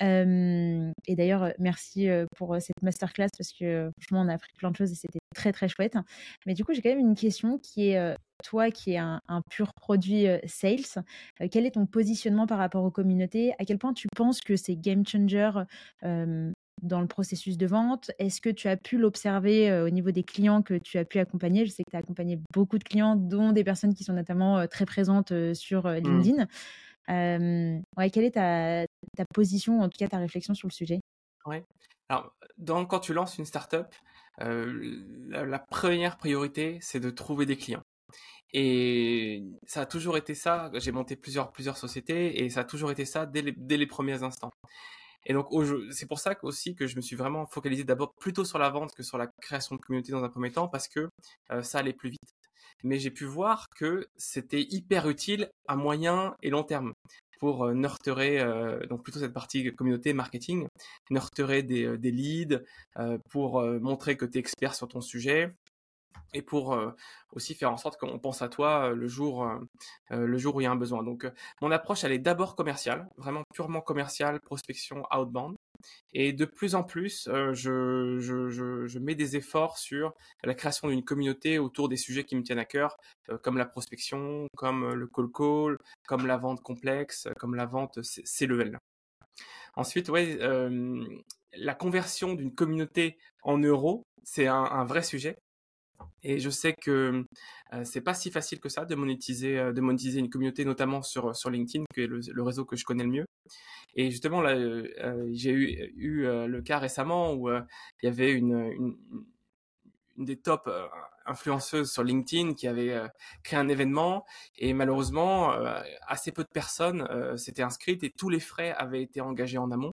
et d'ailleurs, merci pour cette masterclass parce que franchement, on a appris plein de choses et c'était très très chouette. Mais du coup, j'ai quand même une question qui est toi qui es un, pur produit sales, quel est ton positionnement par rapport aux communautés? À quel point tu penses que c'est game changer dans le processus de vente? Est-ce que tu as pu l'observer au niveau des clients que tu as pu accompagner? Je sais que tu as accompagné beaucoup de clients, dont des personnes qui sont notamment très présentes sur mmh. LinkedIn. ouais, quelle est ta, ta, position, en tout cas ta réflexion sur le sujet? Ouais. Alors, quand tu lances une startup, la première priorité, c'est de trouver des clients. Et ça a toujours été ça. J'ai monté plusieurs, plusieurs sociétés et ça a toujours été ça dès les, dès les premiers instants. Et donc, c'est pour ça aussi que je me suis vraiment focalisé d'abord plutôt sur la vente que sur la création de communauté dans un premier temps parce que euh, ça allait plus vite. Mais j'ai pu voir que c'était hyper utile à moyen et long terme pour euh, euh donc plutôt cette partie communauté marketing, nurturer des, euh, des leads, euh, pour montrer que tu es expert sur ton sujet, et pour euh, aussi faire en sorte qu'on pense à toi euh, le jour euh, le jour où il y a un besoin. Donc mon approche elle est d'abord commerciale, vraiment purement commerciale, prospection outbound. Et de plus en plus, je, mets des efforts sur la création d'une communauté autour des sujets qui me tiennent à cœur, comme la prospection, comme le call call, comme la vente complexe, comme la vente C-level. Ensuite, la conversion d'une communauté en euros, c'est un, vrai sujet. Et je sais que euh, c'est pas si facile que ça de monétiser, euh, de monétiser une communauté, notamment sur, sur LinkedIn, qui est le, réseau que je connais le mieux. Et justement, euh, j'ai eu, le cas récemment où il y avait une des top influenceuses sur LinkedIn qui avait créé un événement et malheureusement, assez peu de personnes s'étaient inscrites et tous les frais avaient été engagés en amont.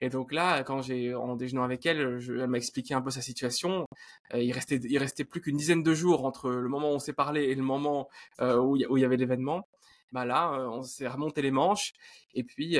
Et donc là, quand j'ai en déjeunant avec elle, je, elle m'a expliqué un peu sa situation. Euh, il restait il restait plus qu'une dizaine de jours entre le moment où on s'est parlé et le moment euh, où, il y avait l'événement. Bah là, euh, on s'est remonté les manches et puis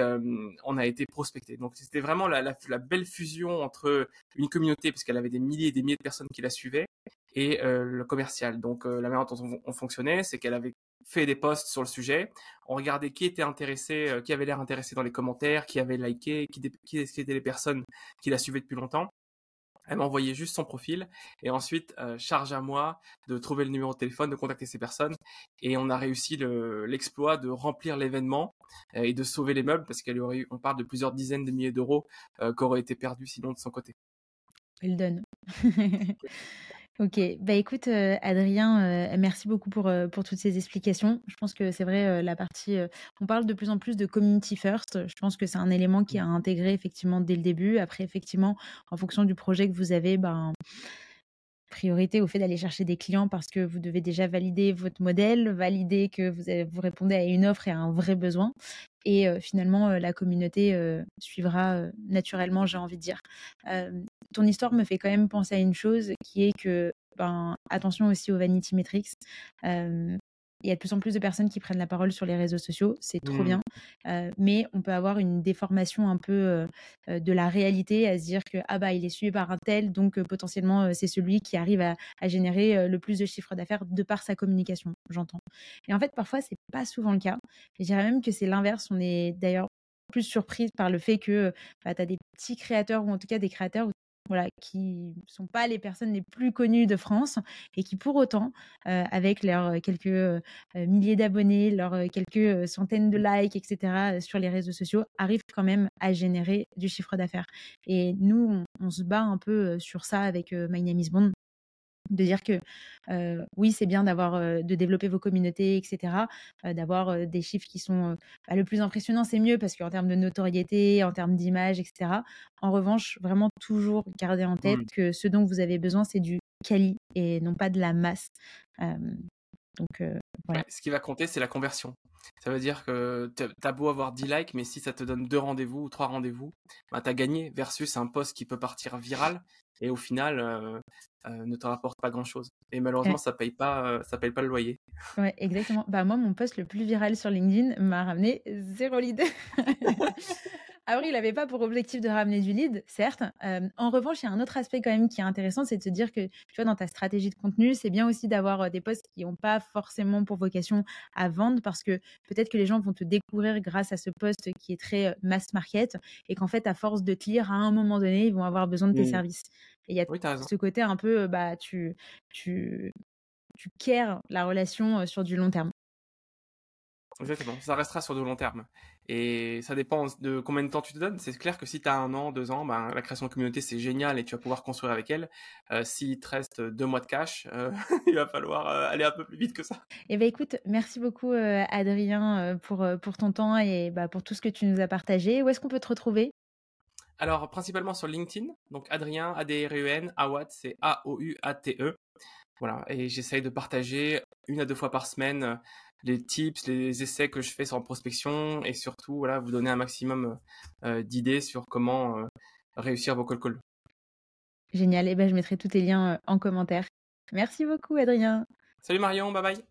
on a été prospecté. Donc c'était vraiment la, la, la, belle fusion entre une communauté, parce qu'elle avait des milliers et des milliers de personnes qui la suivaient, et le commercial. Donc la manière dont on, on fonctionnait, c'est qu'elle avait fait des posts sur le sujet. On regardait qui était intéressé, euh, qui avait l'air intéressé dans les commentaires, qui avait liké, qui, qui étaient les personnes qui la suivaient depuis longtemps. Elle m'a envoyé juste son profil et ensuite euh, charge à moi de trouver le numéro de téléphone, de contacter ces personnes et on a réussi l'exploit de remplir l'événement euh, et de sauver les meubles parce qu'elle aurait eu, on parle de plusieurs dizaines de milliers d'euros euh, qui auraient été perdus sinon de son côté. Elle donne. Ok, bah écoute Adrien, merci beaucoup pour, pour toutes ces explications. Je pense que c'est vrai, la partie, on parle de plus en plus de community first. Je pense que c'est un élément qui est à intégrer effectivement dès le début. Après, effectivement, en fonction du projet que vous avez, ben, priorité au fait d'aller chercher des clients parce que vous devez déjà valider votre modèle, valider que vous, vous répondez à une offre et à un vrai besoin. Et finalement, la communauté suivra naturellement, j'ai envie de dire. Ton histoire me fait quand même penser à une chose qui est que, ben, attention aussi aux vanity metrics il y a de plus en plus de personnes qui prennent la parole sur les réseaux sociaux, c'est trop mmh. bien. mais on peut avoir une déformation un peu de la réalité, à se dire que ah bah il est suivi par un tel, donc potentiellement c'est celui qui arrive à, générer le plus de chiffre d'affaires de par sa communication, j'entends. Et en fait, parfois c'est pas souvent le cas. Je dirais même que c'est l'inverse. On est d'ailleurs plus surprise par le fait que bah, tu as des petits créateurs ou en tout cas des créateurs voilà, qui sont pas les personnes les plus connues de France et qui pour autant, euh, avec leurs quelques euh, milliers d'abonnés, leurs quelques centaines de likes, etc., sur les réseaux sociaux, arrivent quand même à générer du chiffre d'affaires. Et nous, on, se bat un peu sur ça avec My Name is Bond de dire que oui, c'est bien d'avoir de développer vos communautés, etc., d'avoir des chiffres qui sont bah, le plus impressionnant, c'est mieux parce qu'en termes de notoriété, en termes d'image, etc. En revanche, vraiment toujours garder en tête que ce dont vous avez besoin, c'est du quali et non pas de la masse. donc voilà. ce qui va compter, c'est la conversion. Ça veut dire que tu as beau avoir 10 likes, mais si ça te donne deux rendez-vous ou trois rendez-vous, bah, tu as gagné versus un post qui peut partir viral et au final euh, euh, ne te rapporte pas grand chose. Et malheureusement, ça paye pas, euh, ça paye pas le loyer. Ouais, exactement. Bah moi, mon post le plus viral sur LinkedIn m'a ramené zéro lead. Après, il n'avait pas pour objectif de ramener du lead, certes. en revanche, il y a un autre aspect quand même qui est intéressant, c'est de se dire que, tu vois, dans ta stratégie de contenu, c'est bien aussi d'avoir des posts qui n'ont pas forcément pour vocation à vendre, parce que peut-être que les gens vont te découvrir grâce à ce post qui est très mass market, et qu'en fait, à force de te lire, à un moment donné, ils vont avoir besoin de tes mmh. services. Et il y a ce côté un peu, bah, tu, tu, tu cares la relation sur du long terme. Exactement, ça restera sur du long terme. Et ça dépend de combien de temps tu te donnes. C'est clair que si tu as un an, deux ans, ben, la création de communauté, c'est génial et tu vas pouvoir construire avec elle. Euh, S'il te reste deux mois de cash, euh, il va falloir euh, aller un peu plus vite que ça. Eh ben, écoute, merci beaucoup euh, Adrien pour, pour ton temps et bah, pour tout ce que tu nous as partagé. Où est-ce qu'on peut te retrouver? Alors, principalement sur LinkedIn. Donc, Adrien, A-D-R-E-N, Awat, c'est A-O-U-A-T-E. Voilà. Et j'essaye de partager une à deux fois par semaine les tips, les essais que je fais sur prospection et surtout, voilà, vous donner un maximum euh, d'idées sur comment euh, réussir vos call calls. Génial. Et eh ben, je mettrai tous tes liens euh, en commentaire. Merci beaucoup, Adrien. Salut Marion. Bye bye.